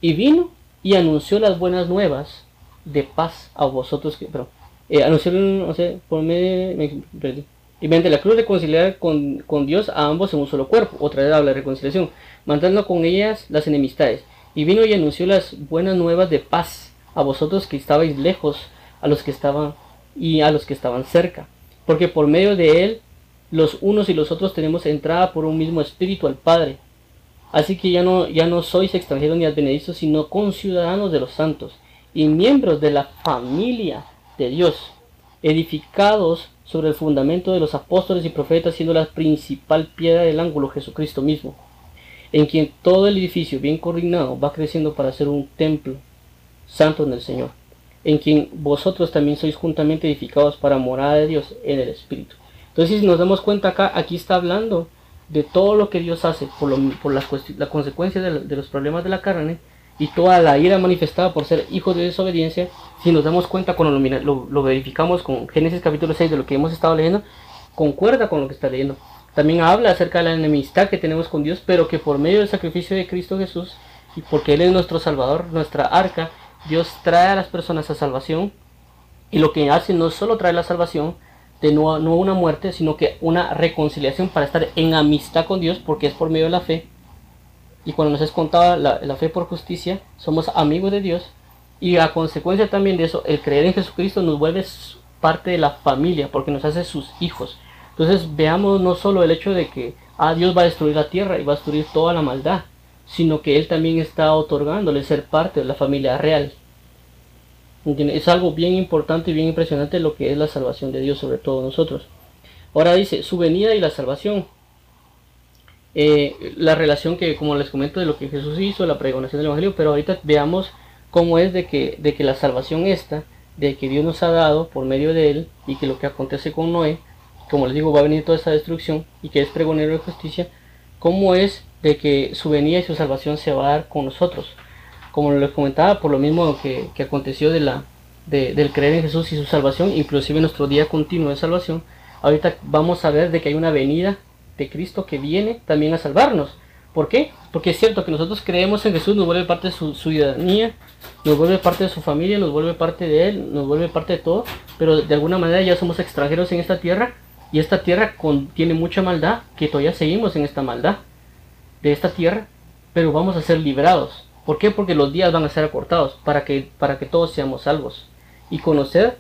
y vino y anunció las buenas nuevas de paz a vosotros que pero eh, no sé, por medio me, y mediante la cruz reconciliar con, con, Dios a ambos en un solo cuerpo otra vez habla de reconciliación mandando con ellas las enemistades. Y vino y anunció las buenas nuevas de paz a vosotros que estabais lejos a los que estaban y a los que estaban cerca. Porque por medio de él los unos y los otros tenemos entrada por un mismo espíritu al Padre. Así que ya no, ya no sois extranjeros ni advenedizos, sino conciudadanos de los santos y miembros de la familia de Dios, edificados sobre el fundamento de los apóstoles y profetas, siendo la principal piedra del ángulo Jesucristo mismo, en quien todo el edificio bien coordinado va creciendo para ser un templo santo en el Señor, en quien vosotros también sois juntamente edificados para morada de Dios en el Espíritu. Entonces, si nos damos cuenta acá, aquí está hablando de todo lo que Dios hace por, las la consecuencias de, los problemas de la carne y toda la ira manifestada por ser hijos de desobediencia, si nos damos cuenta cuando lo, verificamos con Génesis capítulo 6 de lo que hemos estado leyendo, concuerda con lo que está leyendo. También habla acerca de la enemistad que tenemos con Dios, pero que por medio del sacrificio de Cristo Jesús, y porque Él es nuestro Salvador, nuestra arca, Dios trae a las personas a salvación, y lo que hace no solo trae la salvación, de no, no una muerte, sino que una reconciliación para estar en amistad con Dios, porque es por medio de la fe. Y cuando nos es contada la fe por justicia, somos amigos de Dios, y a consecuencia también de eso, el creer en Jesucristo nos vuelve parte de la familia, porque nos hace sus hijos. Entonces veamos no solo el hecho de que ah, Dios va a destruir la tierra y va a destruir toda la maldad, sino que Él también está otorgándole ser parte de la familia real. Es algo bien importante y bien impresionante lo que es la salvación de Dios sobre todos nosotros. Ahora dice, su venida y la salvación. Eh, la relación que, como les comento, de lo que Jesús hizo, la pregonación del Evangelio, pero ahorita veamos cómo es de que, de que la salvación esta, de que Dios nos ha dado por medio de Él, y que lo que acontece con Noé, como les digo, va a venir toda esta destrucción y que es pregonero de justicia, ¿cómo es de que su venida y su salvación se va a dar con nosotros? Como les comentaba, por lo mismo que, aconteció de la, del creer en Jesús y su salvación, inclusive nuestro día continuo de salvación, ahorita vamos a ver de que hay una venida de Cristo que viene también a salvarnos. ¿Por qué? Porque es cierto que nosotros creemos en Jesús, nos vuelve parte de su ciudadanía, nos vuelve parte de su familia, nos vuelve parte de Él, nos vuelve parte de todo, pero de alguna manera ya somos extranjeros en esta tierra y esta tierra contiene mucha maldad, que todavía seguimos en esta maldad de esta tierra, pero vamos a ser librados. ¿Por qué? Porque los días van a ser acortados para que, para que todos seamos salvos y conocer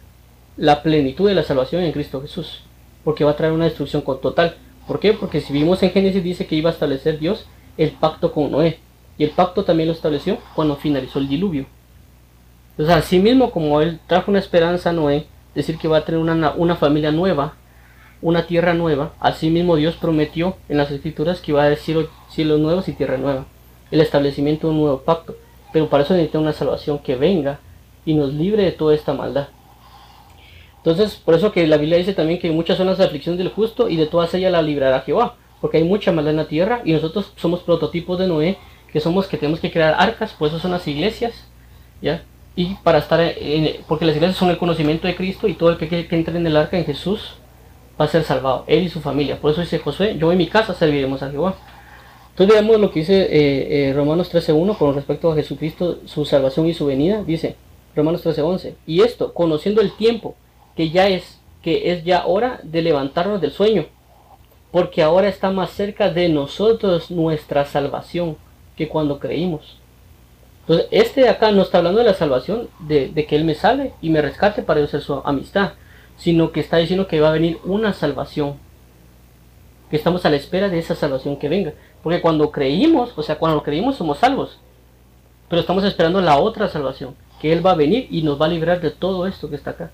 la plenitud de la salvación en Cristo Jesús, porque va a traer una destrucción total. ¿Por qué? Porque si vimos en Génesis dice que iba a establecer Dios el pacto con Noé, y el pacto también lo estableció cuando finalizó el diluvio. Entonces, así mismo como él trajo una esperanza a Noé, decir que va a tener una, una familia nueva, una tierra nueva. Asimismo Dios prometió en las escrituras que iba a haber cielos, nuevos y tierra nueva. El establecimiento de un nuevo pacto. Pero para eso necesita una salvación que venga y nos libre de toda esta maldad. Entonces, por eso que la Biblia dice también que muchas son las aflicciones del justo y de todas ellas la librará Jehová. Porque hay mucha maldad en la tierra y nosotros somos prototipos de Noé, que somos que tenemos que crear arcas, por eso son las iglesias, ¿ya? Y para estar, en, porque las iglesias son el conocimiento de Cristo y todo el que, entre en el arca en Jesús va a ser salvado, él y su familia. Por eso dice Josué, yo en mi casa serviremos a Jehová. Entonces veamos lo que dice eh, eh, Romanos 13.1 con respecto a Jesucristo, su salvación y su venida. Dice Romanos 13.11, y esto, conociendo el tiempo, que ya es, que es ya hora de levantarnos del sueño, porque ahora está más cerca de nosotros nuestra salvación que cuando creímos. Entonces, este de acá no está hablando de la salvación, de, que Él me salve y me rescate para yo su amistad sino que está diciendo que va a venir una salvación. Que estamos a la espera de esa salvación que venga. Porque cuando creímos, o sea, cuando creímos somos salvos. Pero estamos esperando la otra salvación. Que Él va a venir y nos va a librar de todo esto que está acá.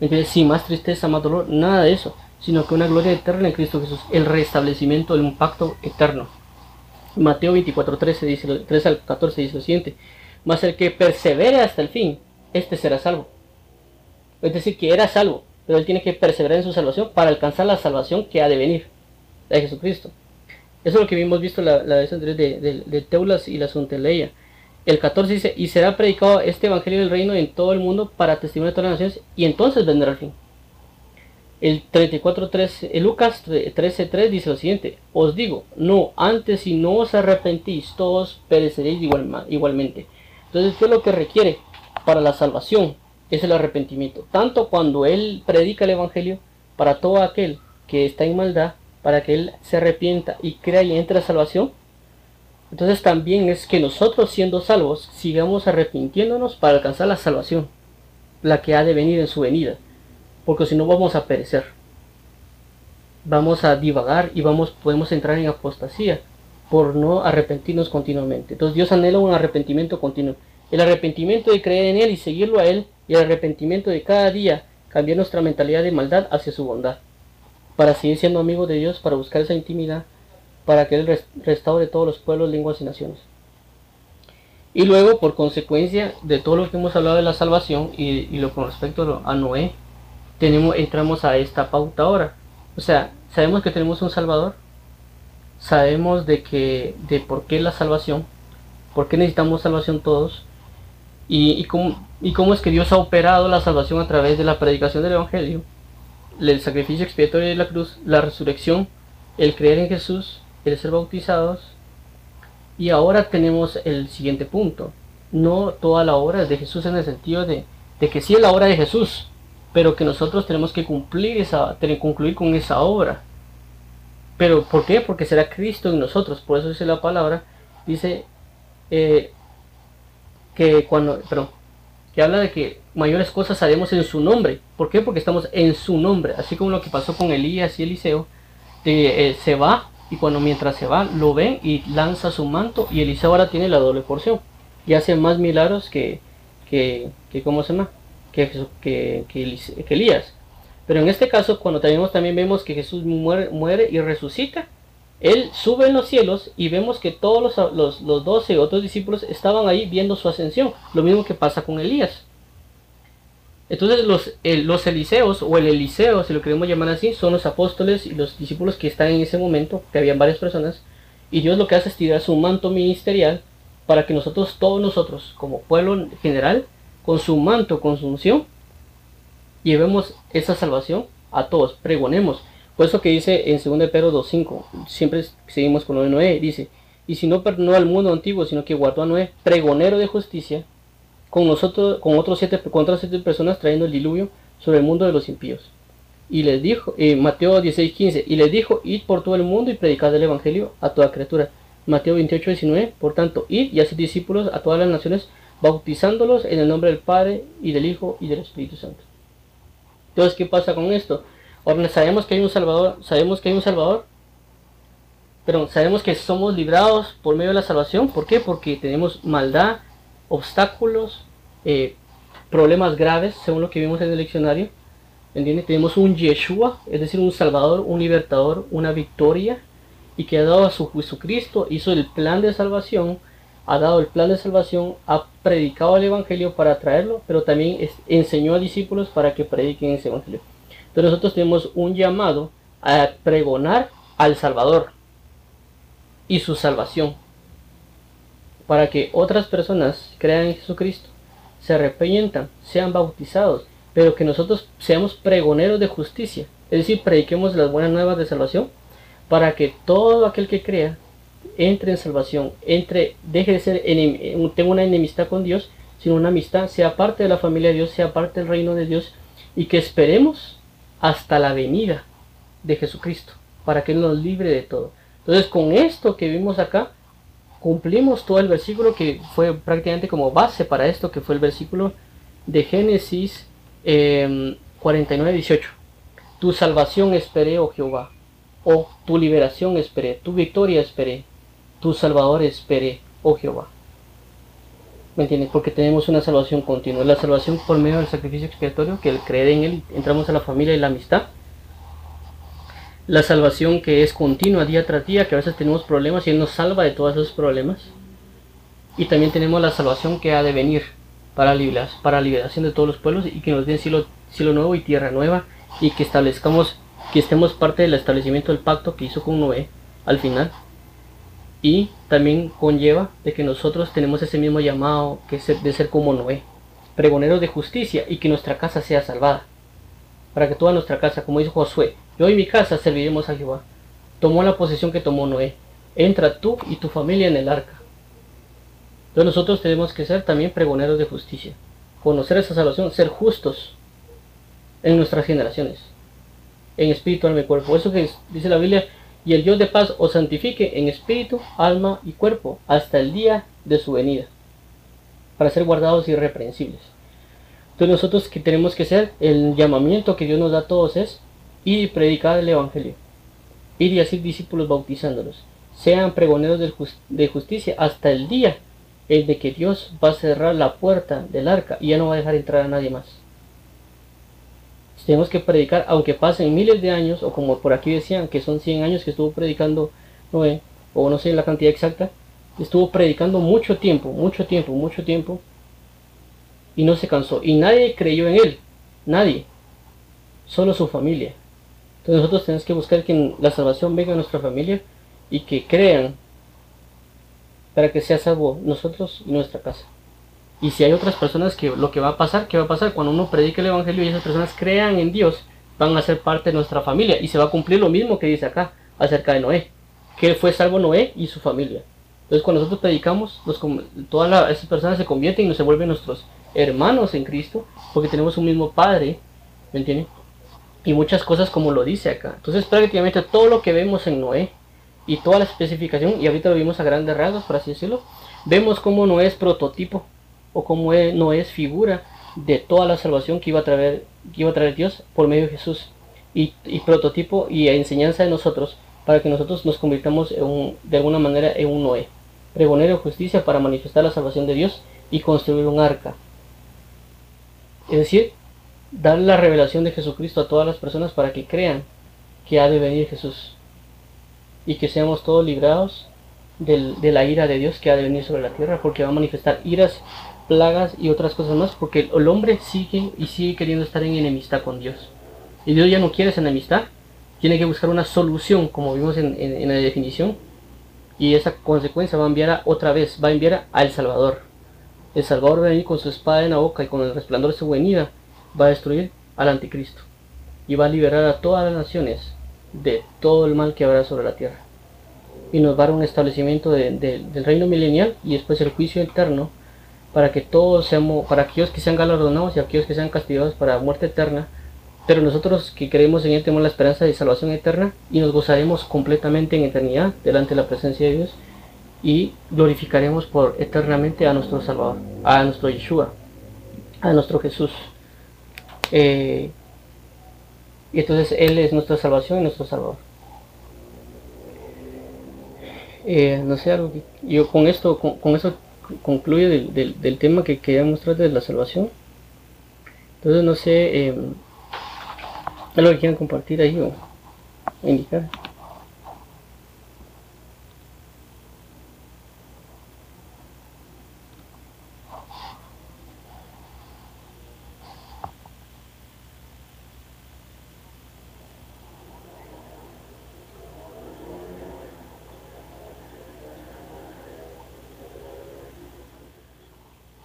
Entonces, sin más tristeza, más dolor, nada de eso. Sino que una gloria eterna en Cristo Jesús. El restablecimiento de un pacto eterno. Mateo 24, 13, dice, 13 al 14 dice lo siguiente. Mas el que persevere hasta el fin, este será salvo. Es decir, que era salvo, pero él tiene que perseverar en su salvación para alcanzar la salvación que ha de venir de Jesucristo. Eso es lo que vimos visto la, la vez anterior de, de, Teulas y la Sunteleia. El 14 dice, y será predicado este evangelio del reino en todo el mundo para testimonio de todas las naciones, y entonces vendrá el fin. El 34.3, el Lucas 13.3 dice lo siguiente, os digo, no, antes si no os arrepentís, todos pereceréis igual, igualmente. Entonces, ¿qué es lo que requiere para la salvación? es el arrepentimiento. Tanto cuando Él predica el Evangelio para todo aquel que está en maldad, para que Él se arrepienta y crea y entre a salvación. Entonces también es que nosotros siendo salvos sigamos arrepintiéndonos para alcanzar la salvación, la que ha de venir en su venida, porque si no vamos a perecer. Vamos a divagar y vamos podemos entrar en apostasía por no arrepentirnos continuamente. Entonces Dios anhela un arrepentimiento continuo. El arrepentimiento de creer en Él y seguirlo a Él y el arrepentimiento de cada día cambiar nuestra mentalidad de maldad hacia su bondad, para seguir siendo amigos de Dios, para buscar esa intimidad, para que Él restaure todos los pueblos, lenguas y naciones. Y luego, por consecuencia de todo lo que hemos hablado de la salvación y, lo con respecto a Noé, entramos a esta pauta ahora. O sea, sabemos que tenemos un Salvador, sabemos de que de por qué la salvación, por qué necesitamos salvación todos, y, cómo, y cómo es que Dios ha operado la salvación a través de la predicación del Evangelio, el sacrificio expiatorio de la cruz, la resurrección, el creer en Jesús, el ser bautizados. Y ahora tenemos el siguiente punto. No toda la obra de Jesús en el sentido de, de que sí es la obra de Jesús, pero que nosotros tenemos que cumplir esa, tener, concluir con esa obra. Pero ¿por qué? Porque será Cristo en nosotros. Por eso dice la palabra, dice eh, que cuando, perdón, que habla de que mayores cosas haremos en su nombre. ¿Por qué? Porque estamos en su nombre. Así como lo que pasó con Elías y Eliseo, eh, se va y cuando mientras se va lo ven y lanza su manto y Eliseo ahora tiene la doble porción y hace más milagros que, que, que ¿cómo se llama? Que, Elías. Pero en este caso, cuando también, vemos que Jesús muere, muere y resucita, él sube en los cielos y vemos que todos los, los, los 12 otros discípulos estaban ahí viendo su ascensión. Lo mismo que pasa con Elías. Entonces los, los Eliseos o el Eliseo, si lo queremos llamar así, son los apóstoles y los discípulos que están en ese momento, que habían varias personas. Y Dios lo que hace es tirar su manto ministerial para que nosotros, todos nosotros, como pueblo general, con su manto, con su unción, llevemos esa salvación a todos, pregonemos. Por eso que dice en 2 Pedro 2.5, siempre seguimos con lo de Noé, dice, y si no perdonó al mundo antiguo, sino que guardó a Noé, pregonero de justicia, con nosotros, con otros siete, con otras siete personas trayendo el diluvio sobre el mundo de los impíos. Y les dijo, eh, Mateo 16.15, y les dijo, id por todo el mundo y predicad el evangelio a toda criatura. Mateo 28.19, por tanto, id y haced discípulos a todas las naciones, bautizándolos en el nombre del Padre y del Hijo y del Espíritu Santo. Entonces, ¿qué pasa con esto? Ahora sabemos que hay un Salvador, sabemos que hay un Salvador, pero sabemos que somos librados por medio de la salvación. ¿Por qué? Porque tenemos maldad, obstáculos, eh, problemas graves, según lo que vimos en el diccionario. ¿Entiendes? Tenemos un Yeshua, es decir, un Salvador, un Libertador, una victoria, y que ha dado a su Jesucristo, hizo el plan de salvación, ha dado el plan de salvación, ha predicado el Evangelio para traerlo, pero también enseñó a discípulos para que prediquen ese Evangelio. Entonces nosotros tenemos un llamado a pregonar al Salvador y su salvación. Para que otras personas crean en Jesucristo, se arrepientan, sean bautizados, pero que nosotros seamos pregoneros de justicia. Es decir, prediquemos las buenas nuevas de salvación para que todo aquel que crea entre en salvación, entre, deje de ser, tenga una enemistad con Dios, sino una amistad, sea parte de la familia de Dios, sea parte del reino de Dios y que esperemos hasta la venida de Jesucristo, para que Él nos libre de todo. Entonces, con esto que vimos acá, cumplimos todo el versículo que fue prácticamente como base para esto, que fue el versículo de Génesis 49, em, 18. Tu salvación esperé, oh Jehová, o tu liberación esperé, tu victoria esperé, tu salvador esperé, oh Jehová. ¿Me entiendes? Porque tenemos una salvación continua. La salvación por medio del sacrificio expiatorio, que el creer en Él, entramos a la familia y la amistad. La salvación que es continua día tras día, que a veces tenemos problemas y Él nos salva de todos esos problemas. Y también tenemos la salvación que ha de venir para, para liberación de todos los pueblos y que nos den cielo, cielo nuevo y tierra nueva y que establezcamos, que estemos parte del establecimiento del pacto que hizo con Noé al final y también conlleva de que nosotros tenemos ese mismo llamado que es de ser como Noé, pregoneros de justicia y que nuestra casa sea salvada. Para que toda nuestra casa, como dijo Josué, yo y mi casa serviremos a Jehová. Tomó la posesión que tomó Noé. Entra tú y tu familia en el arca. Entonces nosotros tenemos que ser también pregoneros de justicia. Conocer esa salvación, ser justos en nuestras generaciones. En espíritu, alma y cuerpo. Eso que dice la Biblia, y el Dios de paz os santifique en espíritu, alma y cuerpo hasta el día de su venida, para ser guardados irreprensibles. Entonces nosotros que tenemos que ser, el llamamiento que Dios nos da a todos es ir y predicar el Evangelio, ir y hacer discípulos bautizándolos, sean pregoneros de justicia hasta el día en de que Dios va a cerrar la puerta del arca y ya no va a dejar entrar a nadie más tenemos que predicar, aunque pasen miles de años, o como por aquí decían, que son 100 años que estuvo predicando Noé, o no sé la cantidad exacta, estuvo predicando mucho tiempo, mucho tiempo, mucho tiempo, y no se cansó. Y nadie creyó en él, nadie, solo su familia. Entonces nosotros tenemos que buscar que la salvación venga a nuestra familia y que crean para que sea salvo nosotros y nuestra casa. Y si hay otras personas que lo que va a pasar, ¿qué va a pasar? Cuando uno predica el Evangelio y esas personas crean en Dios, van a ser parte de nuestra familia y se va a cumplir lo mismo que dice acá acerca de Noé, que fue salvo Noé y su familia. Entonces cuando nosotros predicamos, todas esas personas se convierten y se vuelven nuestros hermanos en Cristo, porque tenemos un mismo Padre, ¿me entienden? Y muchas cosas como lo dice acá. Entonces prácticamente todo lo que vemos en Noé y toda la especificación, y ahorita lo vimos a grandes rasgos, por así decirlo, vemos cómo no es prototipo o cómo no es figura de toda la salvación que iba a traer, que iba a traer Dios por medio de Jesús. Y, prototipo y enseñanza de nosotros para que nosotros nos convirtamos de alguna manera en un Noé. Pregonero de justicia para manifestar la salvación de Dios y construir un arca. Es decir, dar la revelación de Jesucristo a todas las personas para que crean que ha de venir Jesús. Y que seamos todos librados de la ira de Dios que ha de venir sobre la tierra, porque va a manifestar iras plagas y otras cosas más, porque el hombre sigue y sigue queriendo estar en enemistad con Dios. Y Dios ya no quiere esa enemistad, tiene que buscar una solución, como vimos en, la definición, y esa consecuencia va a enviar otra vez, va a enviar al Salvador. El Salvador va a venir con su espada en la boca y con el resplandor de su venida va a destruir al anticristo y va a liberar a todas las naciones de todo el mal que habrá sobre la tierra. Y nos va a dar un establecimiento del reino milenial y después el juicio eterno para que todos seamos, para aquellos que sean galardonados y aquellos que sean castigados para muerte eterna, pero nosotros que creemos en Él tenemos la esperanza de salvación eterna y nos gozaremos completamente en eternidad delante de la presencia de Dios y glorificaremos por eternamente a nuestro Salvador, a nuestro Yeshua, a nuestro Jesús. Eh, y entonces Él es nuestra salvación y nuestro Salvador. Eh, no sé, algo que yo con esto, con, con eso concluye del, del, tema que quería mostrar de la salvación. Entonces no sé, eh, algo que quieran compartir ahí o indicar.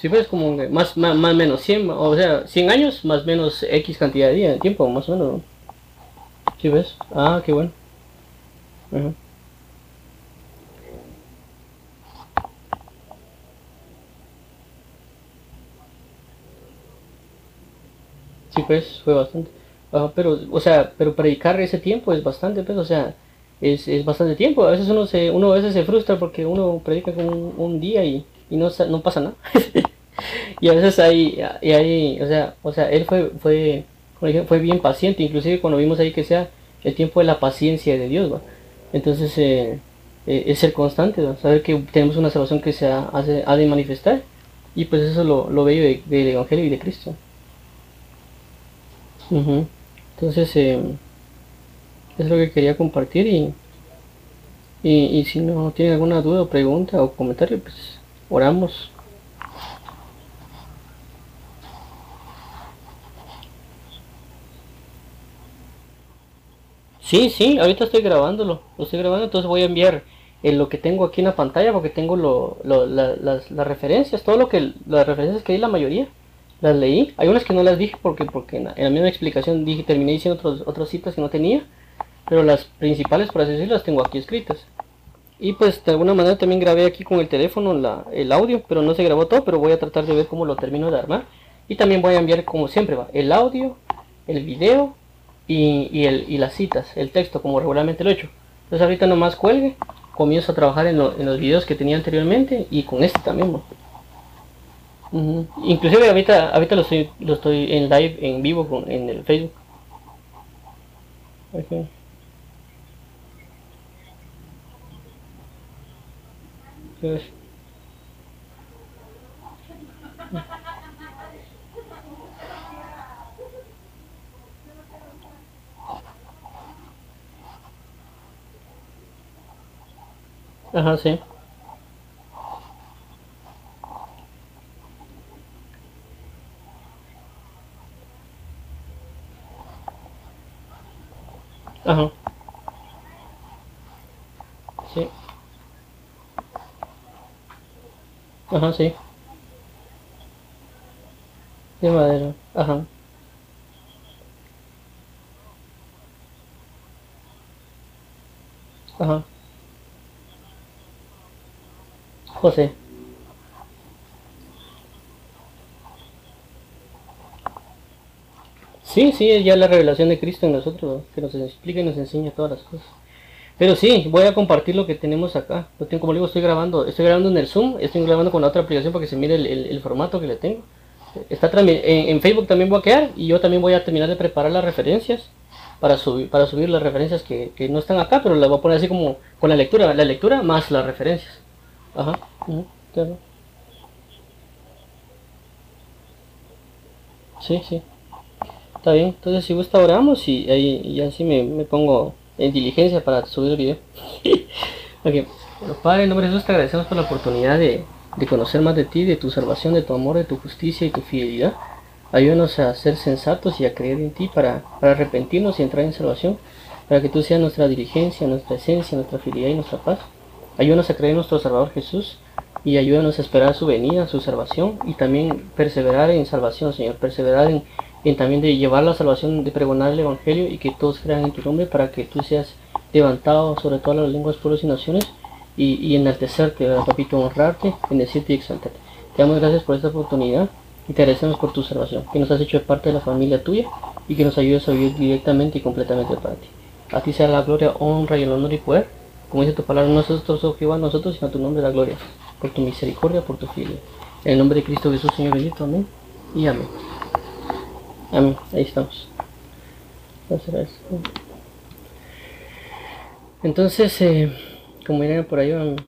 Si pues como más, más, más menos 100, o sea, 100 años más menos X cantidad de días, tiempo, más o menos. si ves? Ah, qué bueno. Sí, pues, fue bastante. pero, o sea, pero predicar ese tiempo es bastante, pues, o sea, es, es bastante tiempo. A veces uno se, uno a veces se frustra porque uno predica con un, un día y, y no, no pasa nada. y a veces hay, y hay, o sea, o sea, él fue, fue, fue bien paciente, inclusive cuando vimos ahí que sea el tiempo de la paciencia de Dios, Entonces, eh, eh, es ser constante, saber que tenemos una salvación que se ha, ha de manifestar, y pues eso lo, lo bello del Evangelio y de Cristo. Entonces, eh, es lo que quería compartir y, y, y si no tienen alguna duda o pregunta o comentario, pues oramos. Sí, sí, ahorita estoy grabándolo, lo estoy grabando, entonces voy a enviar en lo que tengo aquí en la pantalla porque tengo lo, las, referencias, todo lo que las referencias que di la mayoría las leí. Hay unas que no las dije porque porque en la, misma explicación dije terminé diciendo otros, otras citas que no tenía, pero las principales por así decirlo las tengo aquí escritas. Y pues de alguna manera también grabé aquí con el teléfono la, el audio, pero no se grabó todo, pero voy a tratar de ver cómo lo termino de armar. Y también voy a enviar como siempre va, el audio, el video y, y, el, y las citas, el texto, como regularmente lo he hecho. Entonces ahorita nomás cuelgue, comienzo a trabajar en, en los videos que tenía anteriormente y con este también. Inclusive ahorita, ahorita lo, estoy, lo estoy en live, en vivo con, en el Facebook. Okay. Ajá, sí. Ajá. Sí. Ajá, sí. De madera. Ajá. Ajá. Sí, sí, es ya la revelación de Cristo en nosotros, que nos explica y nos enseña todas las cosas. Pero sí, voy a compartir lo que tenemos acá. Como digo, estoy grabando, estoy grabando en el Zoom, estoy grabando con la otra aplicación para que se mire el, formato que le tengo. Está en, en, Facebook también voy a quedar y yo también voy a terminar de preparar las referencias para subir, para subir las referencias que, no están acá, pero las voy a poner así como con la lectura, la lectura más las referencias. Ajá, claro. Sí, sí. Está bien, entonces si gusta oramos y ahí y así me, me pongo en diligencia para subir el video. ok, Padre, en nombre de Jesús te agradecemos por la oportunidad de, de conocer más de ti, de tu salvación, de tu amor, de tu justicia y tu fidelidad. Ayúdanos a ser sensatos y a creer en ti para, para arrepentirnos y entrar en salvación, para que tú seas nuestra diligencia, nuestra esencia, nuestra fidelidad y nuestra paz. Ayúdanos a creer en nuestro Salvador Jesús y ayúdanos a esperar su venida, su salvación y también perseverar en salvación, Señor, perseverar en, también de llevar la salvación, de pregonar el Evangelio y que todos crean en tu nombre para que tú seas levantado sobre todas las lenguas, pueblos y naciones y, y enaltecerte, papito, honrarte, bendecirte y exaltarte. Te damos gracias por esta oportunidad y te agradecemos por tu salvación, que nos has hecho parte de la familia tuya y que nos ayudes a vivir directamente y completamente para ti. A ti sea la gloria, honra y el honor y poder, como dice tu palabra, nosotros, oh Jehová, nosotros, sino a tu nombre la gloria, por tu misericordia, por tu fidelidad. En el nombre de Cristo Jesús, Señor bendito, amén y amén. Amén, ahí estamos. Entonces, eh, como miren por ahí,